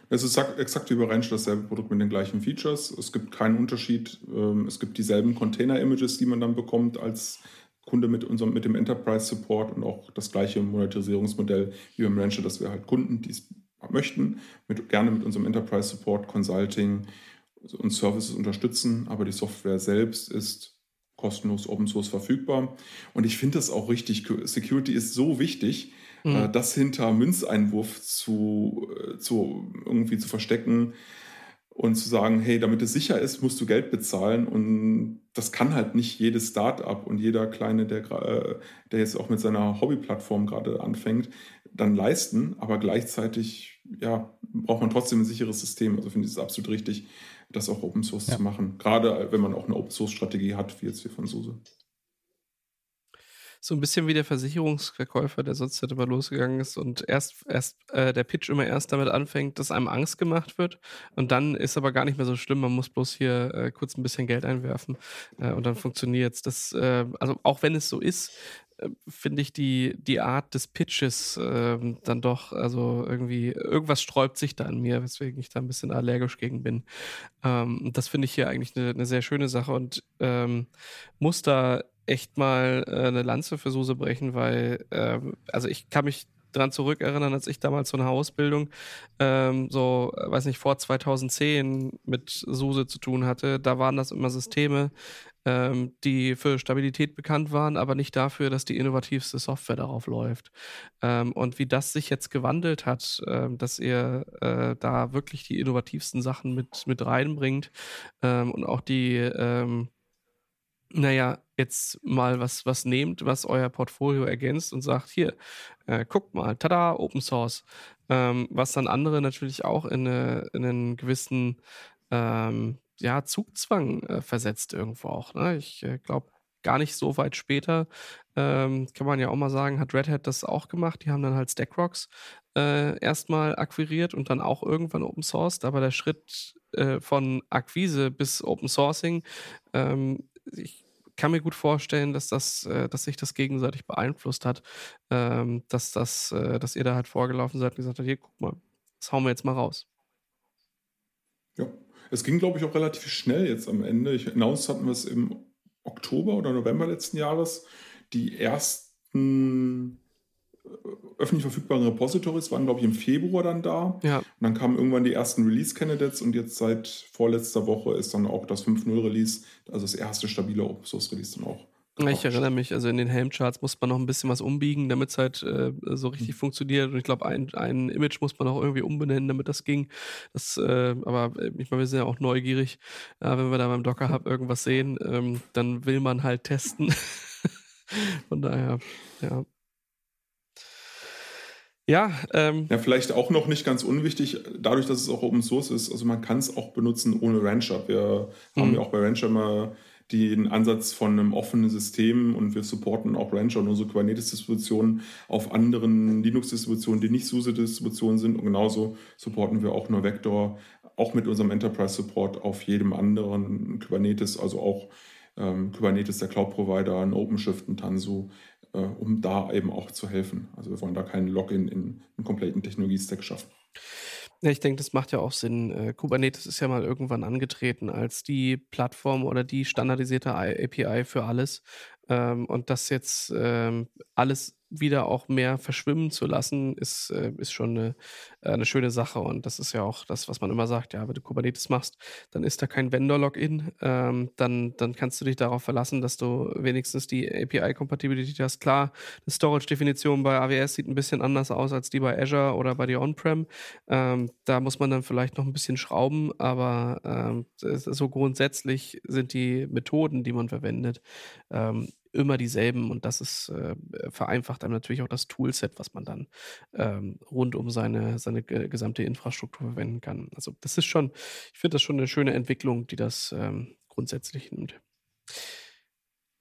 Es ist exakt wie bei Rancher dasselbe Produkt mit den gleichen Features. Es gibt keinen Unterschied. Ähm, es gibt dieselben Container-Images, die man dann bekommt als Kunde mit unserem, mit dem Enterprise Support und auch das gleiche Monetarisierungsmodell wie beim Rancher, dass wir halt Kunden, die es möchten, mit, gerne mit unserem Enterprise Support, Consulting und Services unterstützen, aber die Software selbst ist kostenlos Open Source verfügbar. Und ich finde das auch richtig. Security ist so wichtig, mhm. Äh, das hinter Münzeinwurf zu, äh, zu irgendwie zu verstecken und zu sagen, hey, damit es sicher ist, musst du Geld bezahlen und das kann halt nicht jedes Start-up und jeder Kleine, der, äh, der jetzt auch mit seiner Hobbyplattform gerade anfängt, dann leisten, aber gleichzeitig ja, braucht man trotzdem ein sicheres System. Also finde ich es absolut richtig, das auch Open Source ja. zu machen, gerade wenn man auch eine Open Source Strategie hat, wie jetzt hier von Suse
so ein bisschen wie der Versicherungsverkäufer, der sonst halt immer losgegangen ist und erst, erst äh, der Pitch immer erst damit anfängt, dass einem Angst gemacht wird und dann ist aber gar nicht mehr so schlimm, man muss bloß hier äh, kurz ein bisschen Geld einwerfen äh, und dann funktioniert es. Das, äh, also auch wenn es so ist, äh, finde ich die, die Art des Pitches ähm, dann doch, also irgendwie, irgendwas sträubt sich da an mir, weswegen ich da ein bisschen allergisch gegen bin. Ähm, das finde ich hier eigentlich eine, eine, sehr schöne Sache und ähm, muss da echt mal äh, eine Lanze für Suse brechen, weil, ähm, also ich kann mich dran zurückerinnern, als ich damals so eine Ausbildung, ähm, so, weiß nicht, vor 2010 mit Suse zu tun hatte. Da waren das immer Systeme, ähm, die für Stabilität bekannt waren, aber nicht dafür, dass die innovativste Software darauf läuft. Ähm, und wie das sich jetzt gewandelt hat, ähm, dass ihr äh, da wirklich die innovativsten Sachen mit, mit reinbringt ähm, und auch die, ähm, naja, jetzt mal was, was nehmt, was euer Portfolio ergänzt und sagt, hier, äh, guckt mal, tada, Open Source. Ähm, was dann andere natürlich auch in, eine, in einen gewissen ähm, ja, Zugzwang äh, versetzt irgendwo auch. Ne? Ich äh, glaube, gar nicht so weit später, ähm, kann man ja auch mal sagen, hat Red Hat das auch gemacht. Die haben dann halt Stackrocks äh, erstmal akquiriert und dann auch irgendwann Open Sourced. Aber der Schritt äh, von Akquise bis Open Sourcing, ähm, ich kann mir gut vorstellen, dass das, äh, dass sich das gegenseitig beeinflusst hat, ähm, dass das, äh, dass ihr da halt vorgelaufen seid und gesagt habt, hier, guck mal, das hauen wir jetzt mal raus.
Ja, es ging, glaube ich, auch relativ schnell jetzt am Ende. Ich announced hatten wir es im Oktober oder November letzten Jahres. Die ersten öffentlich verfügbaren Repositories waren, glaube ich, im Februar dann da.
Ja.
Und dann kamen irgendwann die ersten Release-Candidates und jetzt seit vorletzter Woche ist dann auch das 5.0-Release, also das erste stabile Open Source-Release dann auch.
Ich erinnere mich, also in den Helmcharts muss man noch ein bisschen was umbiegen, damit es halt äh, so richtig mhm. funktioniert. Und ich glaube, ein, ein Image muss man auch irgendwie umbenennen, damit das ging. Das, äh, aber äh, ich meine, wir sind ja auch neugierig. Äh, wenn wir da beim Docker Hub irgendwas sehen, ähm, dann will man halt testen. Von daher, ja. Ja, ähm,
ja, vielleicht auch noch nicht ganz unwichtig, dadurch, dass es auch Open Source ist, also man kann es auch benutzen ohne Rancher. Wir haben mhm. ja auch bei Rancher immer den Ansatz von einem offenen System und wir supporten auch Rancher und unsere Kubernetes-Distributionen auf anderen Linux-Distributionen, die nicht SUSE-Distributionen sind und genauso supporten wir auch nur Vector, auch mit unserem Enterprise-Support auf jedem anderen Kubernetes, also auch ähm, Kubernetes, der Cloud-Provider, ein OpenShift, ein Tanzu, äh, um da eben auch zu helfen. Also wir wollen da keinen Login in einen kompletten Technologie-Stack schaffen.
Ja, ich denke, das macht ja auch Sinn. Äh, Kubernetes ist ja mal irgendwann angetreten als die Plattform oder die standardisierte API für alles. Ähm, und das jetzt ähm, alles wieder auch mehr verschwimmen zu lassen, ist, äh, ist schon eine, äh, eine schöne Sache. Und das ist ja auch das, was man immer sagt, ja, wenn du Kubernetes machst, dann ist da kein Vendor-Login. Ähm, dann, dann kannst du dich darauf verlassen, dass du wenigstens die API-Kompatibilität hast. Klar, die Storage-Definition bei AWS sieht ein bisschen anders aus als die bei Azure oder bei dir On-Prem. Ähm, da muss man dann vielleicht noch ein bisschen schrauben, aber ähm, so grundsätzlich sind die Methoden, die man verwendet, ähm, immer dieselben und das ist äh, vereinfacht einem natürlich auch das Toolset, was man dann ähm, rund um seine, seine gesamte Infrastruktur verwenden kann. Also das ist schon, ich finde das schon eine schöne Entwicklung, die das ähm, grundsätzlich nimmt.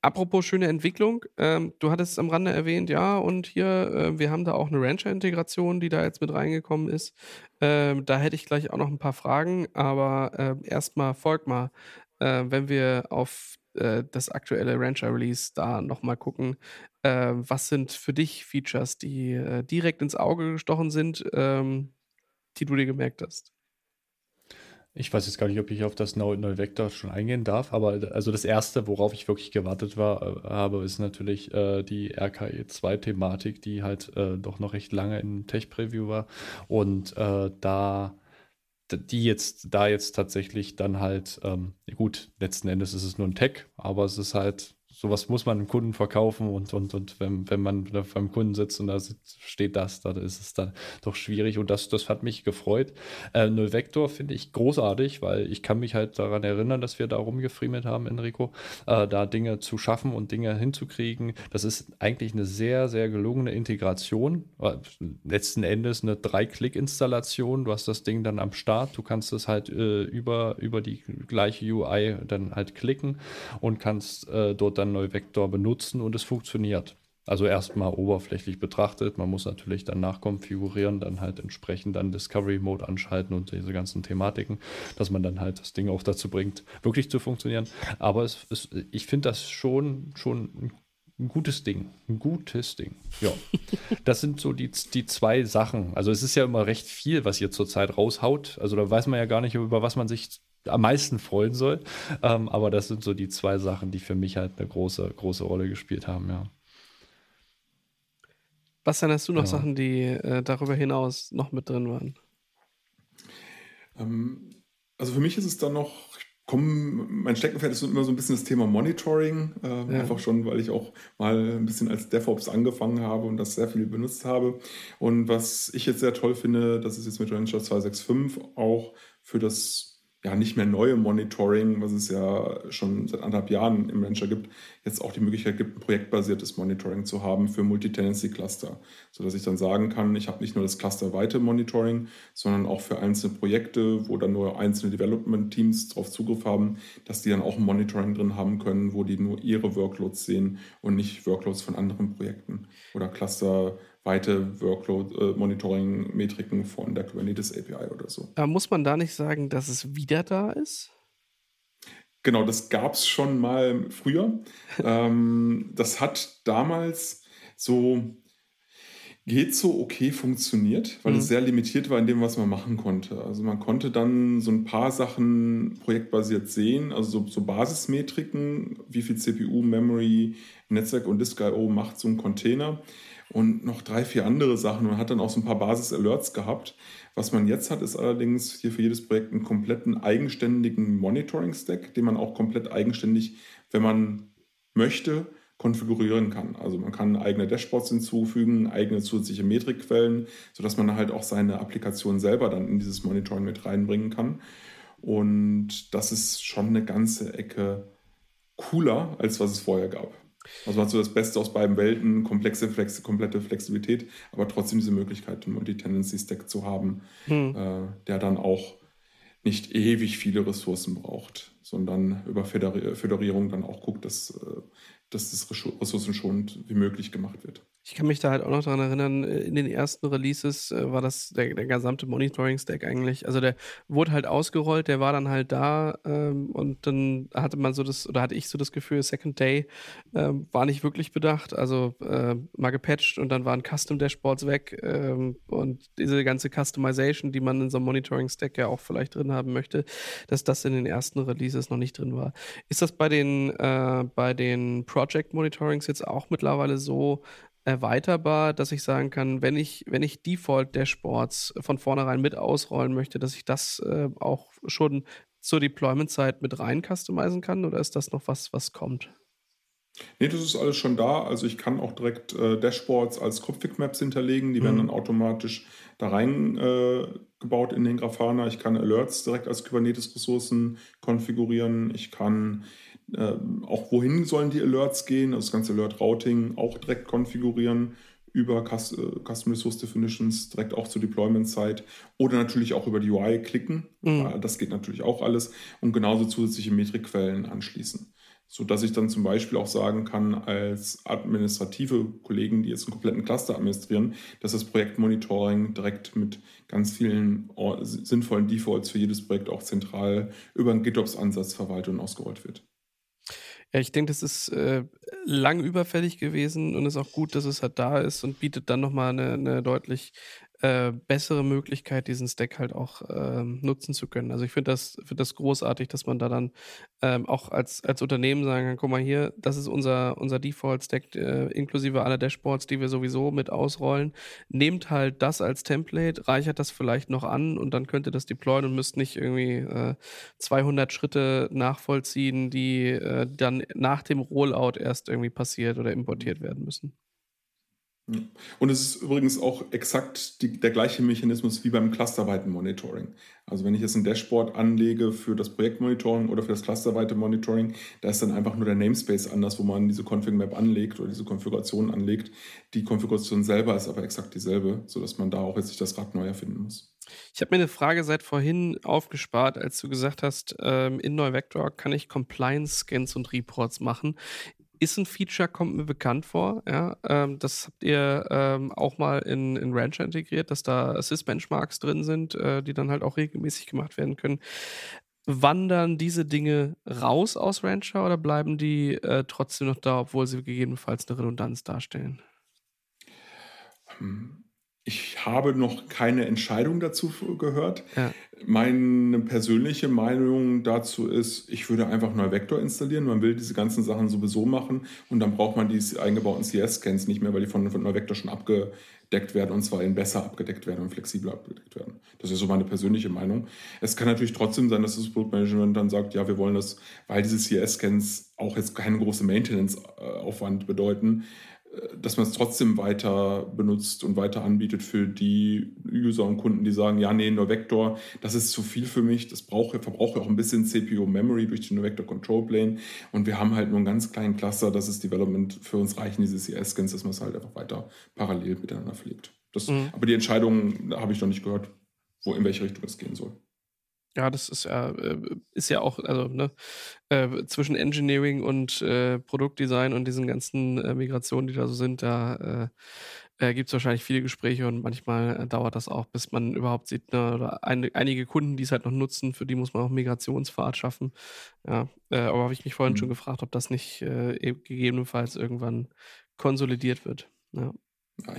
Apropos schöne Entwicklung, ähm, du hattest es am Rande erwähnt, ja, und hier, äh, wir haben da auch eine Rancher-Integration, die da jetzt mit reingekommen ist. Ähm, da hätte ich gleich auch noch ein paar Fragen, aber äh, erstmal folgt mal, äh, wenn wir auf äh, das aktuelle Rancher-Release da nochmal gucken. Äh, was sind für dich Features, die äh, direkt ins Auge gestochen sind, ähm, die du dir gemerkt hast?
Ich weiß jetzt gar nicht, ob ich auf das neue Vector schon eingehen darf, aber also das erste, worauf ich wirklich gewartet war, äh, habe, ist natürlich äh, die RKE2-Thematik, die halt äh, doch noch recht lange im Tech-Preview war. Und äh, da die jetzt, da jetzt tatsächlich dann halt, ähm, gut, letzten Endes ist es nur ein Tag, aber es ist halt sowas muss man dem Kunden verkaufen und, und, und wenn, wenn man beim Kunden sitzt und da steht das, dann ist es dann doch schwierig und das, das hat mich gefreut. Äh, Null Vector finde ich großartig, weil ich kann mich halt daran erinnern, dass wir da rumgefriemelt haben, Enrico, äh, da Dinge zu schaffen und Dinge hinzukriegen. Das ist eigentlich eine sehr, sehr gelungene Integration. Äh, letzten Endes eine Drei-Klick-Installation. Du hast das Ding dann am Start, du kannst es halt äh, über, über die gleiche UI dann halt klicken und kannst äh, dort dann Neuvektor benutzen und es funktioniert. Also erstmal oberflächlich betrachtet. Man muss natürlich dann nachkonfigurieren, dann halt entsprechend dann Discovery Mode anschalten und diese ganzen Thematiken, dass man dann halt das Ding auch dazu bringt, wirklich zu funktionieren. Aber es, es, ich finde das schon, schon ein gutes Ding. Ein gutes Ding. Ja. Das sind so die, die zwei Sachen. Also es ist ja immer recht viel, was ihr zurzeit raushaut. Also da weiß man ja gar nicht, über was man sich am meisten freuen soll. Ähm, aber das sind so die zwei Sachen, die für mich halt eine große, große Rolle gespielt haben, ja.
Was dann hast du noch ja. Sachen, die äh, darüber hinaus noch mit drin waren?
Ähm, also für mich ist es dann noch, komm, mein Steckenpferd ist immer so ein bisschen das Thema Monitoring. Äh, ja. Einfach schon, weil ich auch mal ein bisschen als DevOps angefangen habe und das sehr viel benutzt habe. Und was ich jetzt sehr toll finde, das ist jetzt mit Rancher 265 auch für das ja nicht mehr neue Monitoring, was es ja schon seit anderthalb Jahren im Rancher gibt, jetzt auch die Möglichkeit gibt, ein projektbasiertes Monitoring zu haben für Multitenancy-Cluster, sodass ich dann sagen kann, ich habe nicht nur das clusterweite Monitoring, sondern auch für einzelne Projekte, wo dann nur einzelne Development-Teams darauf Zugriff haben, dass die dann auch ein Monitoring drin haben können, wo die nur ihre Workloads sehen und nicht Workloads von anderen Projekten oder Cluster weite Workload-Monitoring-Metriken von der Kubernetes API oder so.
Aber muss man da nicht sagen, dass es wieder da ist?
Genau, das gab es schon mal früher. ähm, das hat damals so, geht so okay funktioniert, weil mhm. es sehr limitiert war in dem, was man machen konnte. Also man konnte dann so ein paar Sachen projektbasiert sehen, also so, so Basismetriken, wie viel CPU, Memory, Netzwerk und Disk I.O. macht so ein Container und noch drei, vier andere Sachen und hat dann auch so ein paar Basis-Alerts gehabt. Was man jetzt hat, ist allerdings hier für jedes Projekt einen kompletten eigenständigen Monitoring-Stack, den man auch komplett eigenständig, wenn man möchte, konfigurieren kann. Also man kann eigene Dashboards hinzufügen, eigene zusätzliche Metrikquellen, sodass man halt auch seine Applikation selber dann in dieses Monitoring mit reinbringen kann. Und das ist schon eine ganze Ecke cooler, als was es vorher gab. Also hat so das Beste aus beiden Welten, komplexe, flex, komplette Flexibilität, aber trotzdem diese Möglichkeit, einen Multi-Tendency-Stack zu haben, hm. äh, der dann auch nicht ewig viele Ressourcen braucht, sondern über Föderierung dann auch guckt, dass, äh, dass das ressourcenschonend wie möglich gemacht wird.
Ich kann mich da halt auch noch daran erinnern, äh, in den ersten Releases äh, war das der, der gesamte Monitoring-Stack eigentlich. Also der wurde halt ausgerollt, der war dann halt da ähm, und dann hatte man so das, oder hatte ich so das Gefühl, Second Day ähm, war nicht wirklich bedacht. Also äh, mal gepatcht und dann waren Custom-Dashboards weg ähm, und diese ganze Customization, die man in so einem Monitoring-Stack ja auch vielleicht drin haben möchte, dass das in den ersten Releases noch nicht drin war. Ist das bei den, äh, bei den Project-Monitorings jetzt auch mittlerweile so, erweiterbar, dass ich sagen kann, wenn ich, wenn ich Default-Dashboards von vornherein mit ausrollen möchte, dass ich das äh, auch schon zur Deployment-Zeit mit rein customizen kann oder ist das noch was, was kommt?
Nee, das ist alles schon da. Also ich kann auch direkt äh, Dashboards als Config-Maps hinterlegen. Die mhm. werden dann automatisch da reingebaut äh, in den Grafana. Ich kann Alerts direkt als Kubernetes-Ressourcen konfigurieren. Ich kann äh, auch wohin sollen die Alerts gehen, also das ganze Alert-Routing auch direkt konfigurieren über äh, Custom Resource Definitions, direkt auch zur Deployment-Zeit oder natürlich auch über die UI klicken. Mhm. Das geht natürlich auch alles und genauso zusätzliche Metrikquellen anschließen. Sodass ich dann zum Beispiel auch sagen kann, als administrative Kollegen, die jetzt einen kompletten Cluster administrieren, dass das Projektmonitoring direkt mit ganz vielen sinnvollen Defaults für jedes Projekt auch zentral über einen GitOps-Ansatz verwaltet und ausgerollt wird.
Ja, ich denke, das ist äh, lang überfällig gewesen und ist auch gut, dass es halt da ist und bietet dann nochmal eine, eine deutlich äh, bessere Möglichkeit, diesen Stack halt auch ähm, nutzen zu können. Also ich finde das, find das großartig, dass man da dann ähm, auch als, als Unternehmen sagen kann, guck mal hier, das ist unser, unser Default-Stack, äh, inklusive aller Dashboards, die wir sowieso mit ausrollen. Nehmt halt das als Template, reichert das vielleicht noch an und dann könnt ihr das deployen und müsst nicht irgendwie äh, 200 Schritte nachvollziehen, die äh, dann nach dem Rollout erst irgendwie passiert oder importiert werden müssen.
Und es ist übrigens auch exakt die, der gleiche Mechanismus wie beim clusterweiten Monitoring. Also wenn ich jetzt ein Dashboard anlege für das Projektmonitoring oder für das clusterweite Monitoring, da ist dann einfach nur der Namespace anders, wo man diese Config Map anlegt oder diese Konfiguration anlegt. Die Konfiguration selber ist aber exakt dieselbe, sodass man da auch jetzt nicht das Rad neu erfinden muss.
Ich habe mir eine Frage seit vorhin aufgespart, als du gesagt hast, ähm, in NeuVector kann ich Compliance-Scans und Reports machen ist ein Feature, kommt mir bekannt vor. Ja, ähm, das habt ihr ähm, auch mal in, in Rancher integriert, dass da Assist-Benchmarks drin sind, äh, die dann halt auch regelmäßig gemacht werden können. Wandern diese Dinge raus aus Rancher oder bleiben die äh, trotzdem noch da, obwohl sie gegebenenfalls eine Redundanz darstellen?
Hm. Ich habe noch keine Entscheidung dazu gehört. Ja. Meine persönliche Meinung dazu ist, ich würde einfach Neuvector installieren. Man will diese ganzen Sachen sowieso machen und dann braucht man die eingebauten CS-Scans nicht mehr, weil die von, von Neuvector schon abgedeckt werden und zwar in besser abgedeckt werden und flexibler abgedeckt werden. Das ist so meine persönliche Meinung. Es kann natürlich trotzdem sein, dass das Produktmanagement dann sagt, ja, wir wollen das, weil diese CS-Scans auch jetzt keine große Maintenance-Aufwand bedeuten, dass man es trotzdem weiter benutzt und weiter anbietet für die User und Kunden, die sagen, ja, nee, nur Vector, das ist zu viel für mich, das brauche, verbrauche auch ein bisschen CPU-Memory durch die Vector Control Plane und wir haben halt nur einen ganz kleinen Cluster, das ist Development, für uns reichen diese CS-Scans, dass man es halt einfach weiter parallel miteinander pflegt. Das, mhm. Aber die Entscheidung habe ich noch nicht gehört, wo in welche Richtung es gehen soll.
Ja, das ist ja, äh, ist ja auch, also, ne, äh, zwischen Engineering und äh, Produktdesign und diesen ganzen äh, Migrationen, die da so sind, da äh, äh gibt es wahrscheinlich viele Gespräche und manchmal dauert das auch, bis man überhaupt sieht, ne, oder eine, einige Kunden, die es halt noch nutzen, für die muss man auch Migrationsfahrt schaffen. Ja, aber habe ich mich vorhin mhm. schon gefragt, ob das nicht äh, gegebenenfalls irgendwann konsolidiert wird. Ja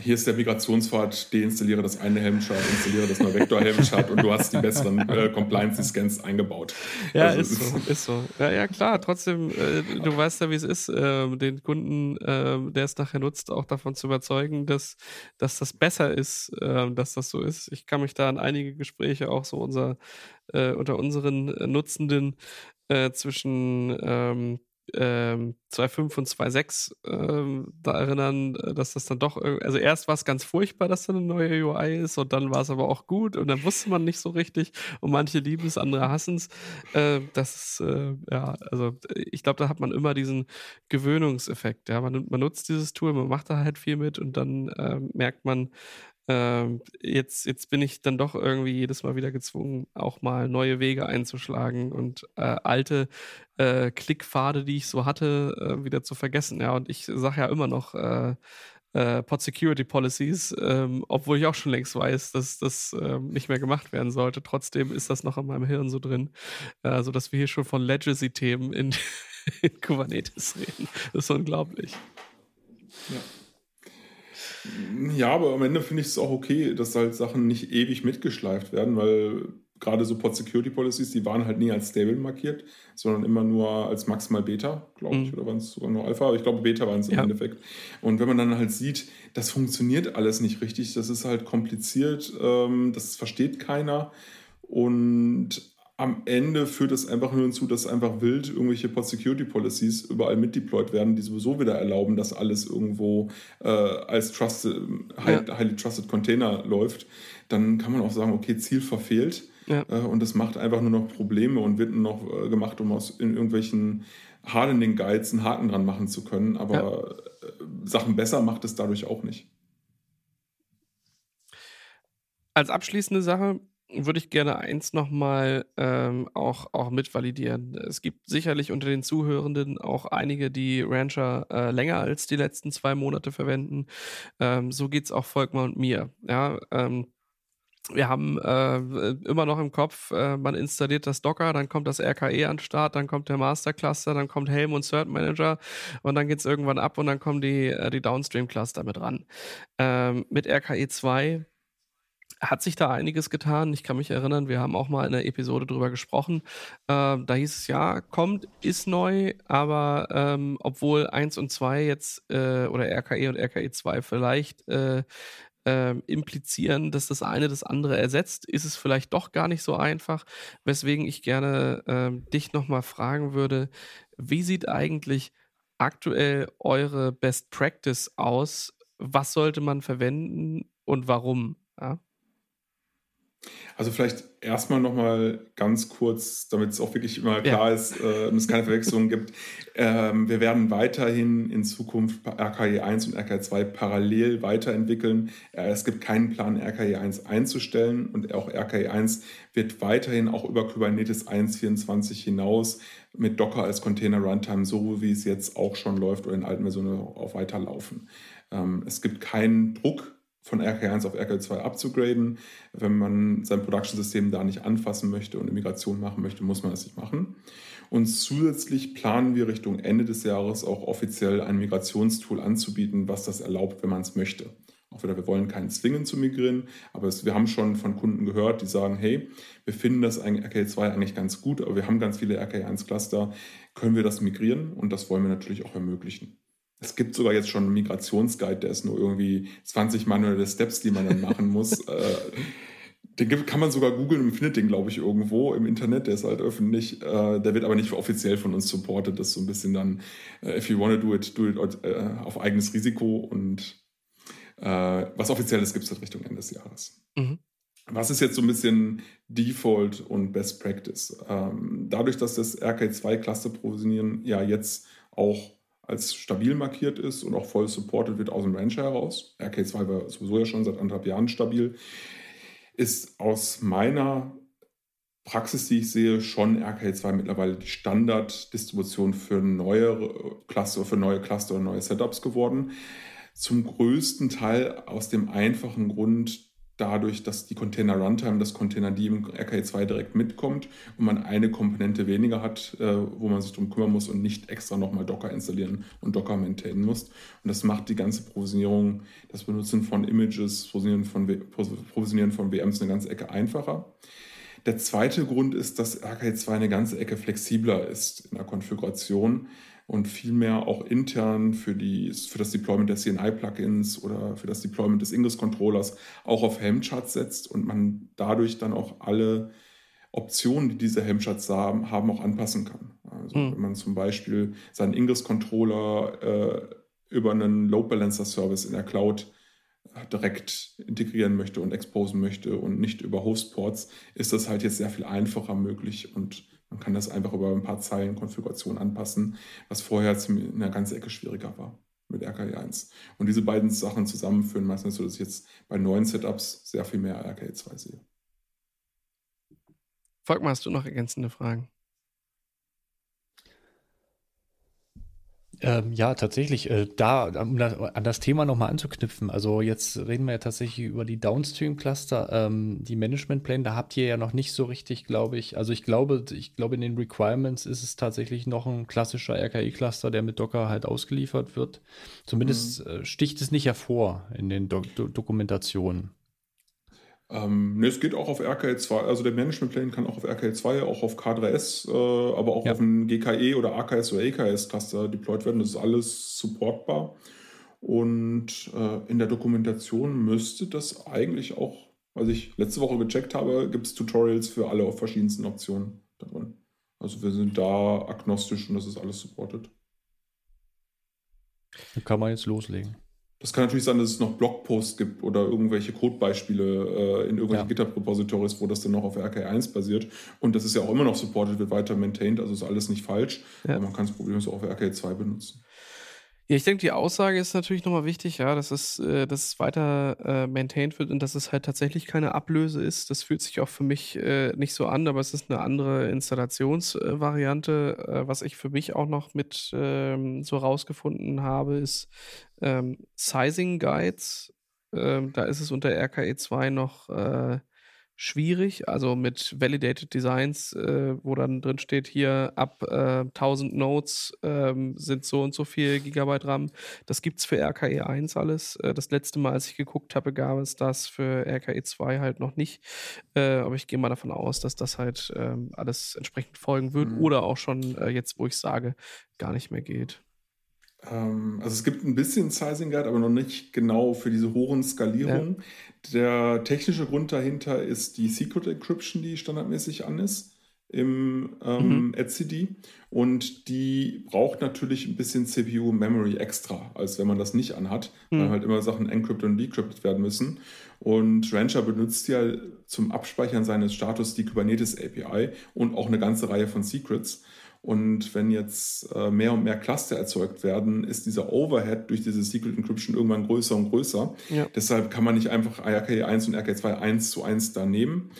hier ist der Migrationspfad, deinstalliere das eine Helmchart, installiere das neue Vector-Helmchart und du hast die besseren äh, Compliance-Scans eingebaut.
Ja, also, ist so, ist so. Ja, ja klar, trotzdem, äh, du weißt ja, wie es ist, äh, den Kunden, ähm, der es nachher nutzt, auch davon zu überzeugen, dass, dass das besser ist, ähm, dass das so ist. Ich kann mich da an einige Gespräche auch so unser, äh, unter unseren Nutzenden äh, zwischen ähm, ähm, 2.5 und 2.6 ähm, da erinnern, äh, dass das dann doch, also erst war es ganz furchtbar, dass da eine neue UI ist und dann war es aber auch gut und dann wusste man nicht so richtig und manche lieben es, andere hassen es. Äh, das äh, ja, also ich glaube, da hat man immer diesen Gewöhnungseffekt. Ja, man, man nutzt dieses Tool, man macht da halt viel mit und dann äh, merkt man, ähm, jetzt, jetzt bin ich dann doch irgendwie jedes Mal wieder gezwungen, auch mal neue Wege einzuschlagen und äh, alte äh, Klickpfade, die ich so hatte, äh, wieder zu vergessen. Ja, und ich sage ja immer noch äh, äh, Pod Security Policies, ähm, obwohl ich auch schon längst weiß, dass das ähm, nicht mehr gemacht werden sollte. Trotzdem ist das noch in meinem Hirn so drin, äh, sodass wir hier schon von Legacy-Themen in, in Kubernetes reden. Das ist unglaublich.
Ja. Ja, aber am Ende finde ich es auch okay, dass halt Sachen nicht ewig mitgeschleift werden, weil gerade so Pod Security Policies, die waren halt nie als Stable markiert, sondern immer nur als maximal Beta, glaube ich, mhm. oder waren es sogar nur Alpha, aber ich glaube Beta waren es im ja. Endeffekt. Und wenn man dann halt sieht, das funktioniert alles nicht richtig, das ist halt kompliziert, ähm, das versteht keiner und am Ende führt es einfach nur hinzu, dass einfach wild irgendwelche Pod-Security-Policies überall mitdeployed werden, die sowieso wieder erlauben, dass alles irgendwo äh, als trusted, ja. highly trusted Container läuft. Dann kann man auch sagen, okay, Ziel verfehlt. Ja. Äh, und das macht einfach nur noch Probleme und wird nur noch äh, gemacht, um aus in irgendwelchen Hardening-Guides einen Haken dran machen zu können. Aber ja. Äh, Sachen besser macht es dadurch auch nicht.
Als abschließende Sache, würde ich gerne eins nochmal ähm, auch, auch mitvalidieren. Es gibt sicherlich unter den Zuhörenden auch einige, die Rancher äh, länger als die letzten zwei Monate verwenden. Ähm, so geht es auch Volkmar und mir. Ja, ähm, wir haben äh, immer noch im Kopf, äh, man installiert das Docker, dann kommt das RKE an den Start, dann kommt der Master Cluster, dann kommt Helm und Cert Manager und dann geht es irgendwann ab und dann kommen die, äh, die Downstream Cluster mit ran. Ähm, mit RKE 2 hat sich da einiges getan. Ich kann mich erinnern, wir haben auch mal in einer Episode drüber gesprochen. Äh, da hieß es ja, kommt, ist neu, aber ähm, obwohl 1 und 2 jetzt äh, oder RKE und RKE 2 vielleicht äh, äh, implizieren, dass das eine das andere ersetzt, ist es vielleicht doch gar nicht so einfach. Weswegen ich gerne äh, dich nochmal fragen würde, wie sieht eigentlich aktuell eure Best Practice aus? Was sollte man verwenden und warum? Ja?
Also vielleicht erstmal nochmal ganz kurz, damit es auch wirklich immer klar ja. ist äh, und es keine Verwechslungen gibt. Ähm, wir werden weiterhin in Zukunft RKE 1 und RKE 2 parallel weiterentwickeln. Äh, es gibt keinen Plan, RKE 1 einzustellen und auch RKE 1 wird weiterhin auch über Kubernetes 1.24 hinaus mit Docker als Container Runtime, so wie es jetzt auch schon läuft oder in alten Versionen auch weiterlaufen. Ähm, es gibt keinen Druck von RK1 auf RK2 abzugraden. Wenn man sein Production-System da nicht anfassen möchte und Migration machen möchte, muss man das nicht machen. Und zusätzlich planen wir Richtung Ende des Jahres auch offiziell ein Migrationstool anzubieten, was das erlaubt, wenn man es möchte. Auch wieder, wir wollen keinen zwingen zu migrieren, aber es, wir haben schon von Kunden gehört, die sagen, hey, wir finden das RK2 eigentlich ganz gut, aber wir haben ganz viele RK1-Cluster, können wir das migrieren? Und das wollen wir natürlich auch ermöglichen. Es gibt sogar jetzt schon einen Migrationsguide, der ist nur irgendwie 20 manuelle Steps, die man dann machen muss. Äh, den kann man sogar googeln und findet den, glaube ich, irgendwo im Internet. Der ist halt öffentlich. Äh, der wird aber nicht offiziell von uns supported. Das ist so ein bisschen dann, äh, if you want to do it, do it auf eigenes Risiko. Und was Offizielles gibt es halt Richtung Ende des Jahres. Mhm. Was ist jetzt so ein bisschen Default und Best Practice? Ähm, dadurch, dass das RK2-Cluster provisionieren ja jetzt auch als stabil markiert ist und auch voll supported wird aus dem Rancher heraus. RK2 war sowieso ja schon seit anderthalb Jahren stabil. Ist aus meiner Praxis, die ich sehe, schon RK2 mittlerweile die Standarddistribution für neue Cluster, für neue Cluster und neue Setups geworden. Zum größten Teil aus dem einfachen Grund, dadurch, dass die Container Runtime, das Container die im RKE2 direkt mitkommt und man eine Komponente weniger hat, äh, wo man sich darum kümmern muss und nicht extra nochmal Docker installieren und Docker maintainen muss. Und das macht die ganze Provisionierung, das Benutzen von Images, Provisionieren von, Provisionieren von VMs eine ganze Ecke einfacher. Der zweite Grund ist, dass RKE2 eine ganze Ecke flexibler ist in der Konfiguration und vielmehr auch intern für, die, für das Deployment der CNI-Plugins oder für das Deployment des Ingress-Controllers auch auf Helm-Charts setzt und man dadurch dann auch alle Optionen, die diese Helm-Charts haben, haben, auch anpassen kann. Also mhm. wenn man zum Beispiel seinen Ingress-Controller äh, über einen Load Balancer-Service in der Cloud äh, direkt integrieren möchte und exposen möchte und nicht über Hostports, ist das halt jetzt sehr viel einfacher möglich und man kann das einfach über ein paar Zeilen Konfiguration anpassen, was vorher in einer ganzen Ecke schwieriger war mit RKE1. Und diese beiden Sachen zusammenführen meistens so, dass ich jetzt bei neuen Setups sehr viel mehr RKE2 sehe.
Volkmar, hast du noch ergänzende Fragen?
Ähm, ja, tatsächlich. Äh, da, um da, an das Thema nochmal anzuknüpfen. Also jetzt reden wir ja tatsächlich über die Downstream-Cluster, ähm, die Management-Plane. Da habt ihr ja noch nicht so richtig, glaube ich. Also ich glaube, ich glaube, in den Requirements ist es tatsächlich noch ein klassischer RKI-Cluster, der mit Docker halt ausgeliefert wird. Zumindest mhm. äh, sticht es nicht hervor in den Do Do Dokumentationen.
Ähm, ne, es geht auch auf RKL2, also der Management Plane kann auch auf RKL2, auch auf K3S, äh, aber auch ja. auf ein GKE oder AKS oder EKS Cluster deployed werden. Das ist alles supportbar. Und äh, in der Dokumentation müsste das eigentlich auch, was ich letzte Woche gecheckt habe, gibt es Tutorials für alle auf verschiedensten Optionen da drin. Also wir sind da agnostisch und das ist alles supported.
Da kann man jetzt loslegen.
Das kann natürlich sein, dass es noch Blogposts gibt oder irgendwelche Codebeispiele äh, in irgendwelchen ja. GitHub-Repositories, wo das dann noch auf RK1 basiert. Und das ist ja auch immer noch supported, wird weiter maintained, also ist alles nicht falsch. Ja. Aber man kann es problemlos auch auf RK2 benutzen.
Ja, ich denke, die Aussage ist natürlich nochmal wichtig, ja, dass es, äh, dass es weiter äh, maintained wird und dass es halt tatsächlich keine Ablöse ist. Das fühlt sich auch für mich äh, nicht so an, aber es ist eine andere Installationsvariante. Äh, was ich für mich auch noch mit ähm, so rausgefunden habe, ist ähm, Sizing Guides. Ähm, da ist es unter RKE2 noch äh, schwierig. Also mit Validated Designs, äh, wo dann drin steht, hier ab äh, 1000 Nodes ähm, sind so und so viel Gigabyte RAM. Das gibt es für RKE 1 alles. Äh, das letzte Mal, als ich geguckt habe, gab es das für RKE 2 halt noch nicht. Äh, aber ich gehe mal davon aus, dass das halt ähm, alles entsprechend folgen wird mhm. oder auch schon äh, jetzt, wo ich sage, gar nicht mehr geht.
Ähm, also es gibt ein bisschen Sizing Guide, aber noch nicht genau für diese hohen Skalierungen. Ja. Der technische Grund dahinter ist die Secret Encryption, die standardmäßig an ist im ähm, mhm. etcd und die braucht natürlich ein bisschen CPU Memory extra, als wenn man das nicht anhat, mhm. weil halt immer Sachen encrypted und decrypted werden müssen. Und Rancher benutzt ja zum Abspeichern seines Status die Kubernetes API und auch eine ganze Reihe von Secrets. Und wenn jetzt äh, mehr und mehr Cluster erzeugt werden, ist dieser Overhead durch diese Secret Encryption irgendwann größer und größer. Ja. Deshalb kann man nicht einfach RK1 und RK2 eins zu eins da nehmen.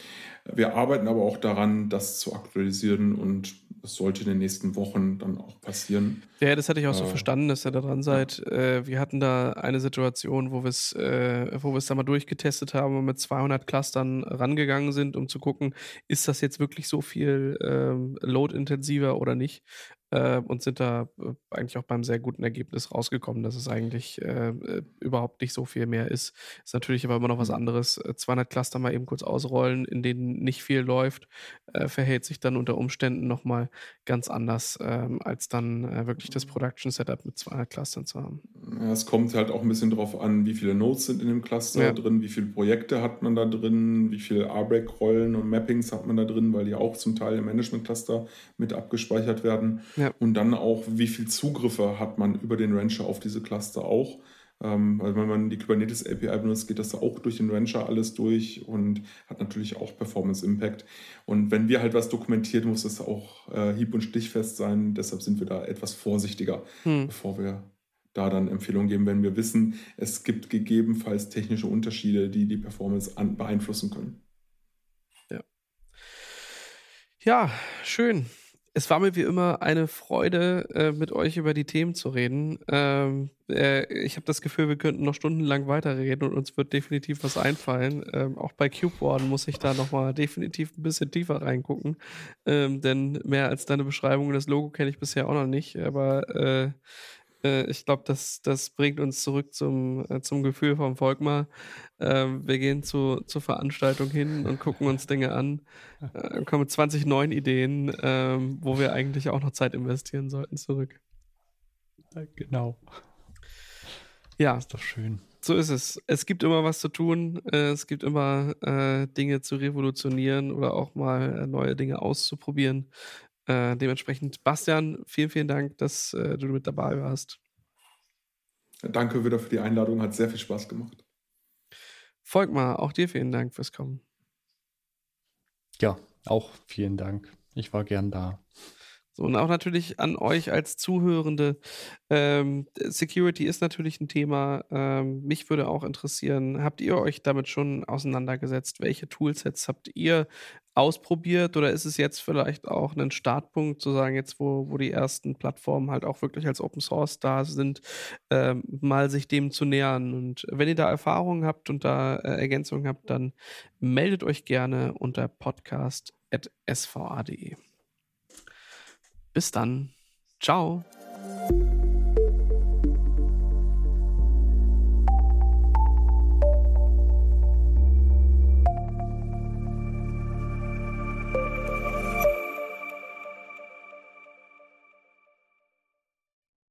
Wir arbeiten aber auch daran, das zu aktualisieren und das sollte in den nächsten Wochen dann auch passieren.
Ja, das hatte ich auch so äh, verstanden, dass ihr da dran seid. Ja. Äh, wir hatten da eine Situation, wo wir es äh, wo da mal durchgetestet haben und mit 200 Clustern rangegangen sind, um zu gucken, ist das jetzt wirklich so viel ähm, load-intensiver oder nicht äh, und sind da äh, eigentlich auch beim sehr guten Ergebnis rausgekommen, dass es eigentlich äh, äh überhaupt nicht so viel mehr ist. Ist natürlich aber immer noch was mhm. anderes. 200 äh, Cluster mal eben kurz ausrollen, in denen nicht viel läuft, äh, verhält sich dann unter Umständen nochmal ganz anders, ähm, als dann wirklich das Production Setup mit 200 Clustern zu haben.
Ja, es kommt halt auch ein bisschen darauf an, wie viele Nodes sind in dem Cluster ja. drin, wie viele Projekte hat man da drin, wie viele RBAC-Rollen und Mappings hat man da drin, weil die auch zum Teil im Management-Cluster mit abgespeichert werden. Ja. Und dann auch, wie viel Zugriffe hat man über den Rancher auf diese Cluster auch. Ähm, weil wenn man die Kubernetes API benutzt, geht das auch durch den Rancher alles durch und hat natürlich auch Performance Impact. Und wenn wir halt was dokumentieren, muss das auch äh, hieb- und stichfest sein. Deshalb sind wir da etwas vorsichtiger, hm. bevor wir da dann Empfehlungen geben, wenn wir wissen, es gibt gegebenenfalls technische Unterschiede, die die Performance an, beeinflussen können.
Ja. Ja, schön. Es war mir wie immer eine Freude, äh, mit euch über die Themen zu reden. Ähm, äh, ich habe das Gefühl, wir könnten noch stundenlang weiterreden und uns wird definitiv was einfallen. Ähm, auch bei CubeWarden muss ich da nochmal definitiv ein bisschen tiefer reingucken. Ähm, denn mehr als deine Beschreibung das Logo kenne ich bisher auch noch nicht. Aber äh, äh, ich glaube, das, das bringt uns zurück zum, äh, zum Gefühl vom Volkmar. Ähm, wir gehen zu, zur Veranstaltung hin und gucken uns Dinge an, äh, kommen mit 20 neuen Ideen, ähm, wo wir eigentlich auch noch Zeit investieren sollten, zurück.
Genau.
Ja.
Ist doch schön.
So ist es. Es gibt immer was zu tun. Äh, es gibt immer äh, Dinge zu revolutionieren oder auch mal äh, neue Dinge auszuprobieren. Äh, dementsprechend, Bastian, vielen, vielen Dank, dass äh, du mit dabei warst.
Danke wieder für die Einladung, hat sehr viel Spaß gemacht.
Volkmar, auch dir vielen Dank fürs Kommen.
Ja, auch vielen Dank. Ich war gern da.
So, und auch natürlich an euch als Zuhörende. Ähm, Security ist natürlich ein Thema. Ähm, mich würde auch interessieren, habt ihr euch damit schon auseinandergesetzt? Welche Toolsets habt ihr ausprobiert oder ist es jetzt vielleicht auch ein Startpunkt zu sagen, jetzt wo, wo die ersten Plattformen halt auch wirklich als Open Source da sind, ähm, mal sich dem zu nähern? Und wenn ihr da Erfahrungen habt und da äh, Ergänzungen habt, dann meldet euch gerne unter podcast.sva.de. Bis dann. Ciao.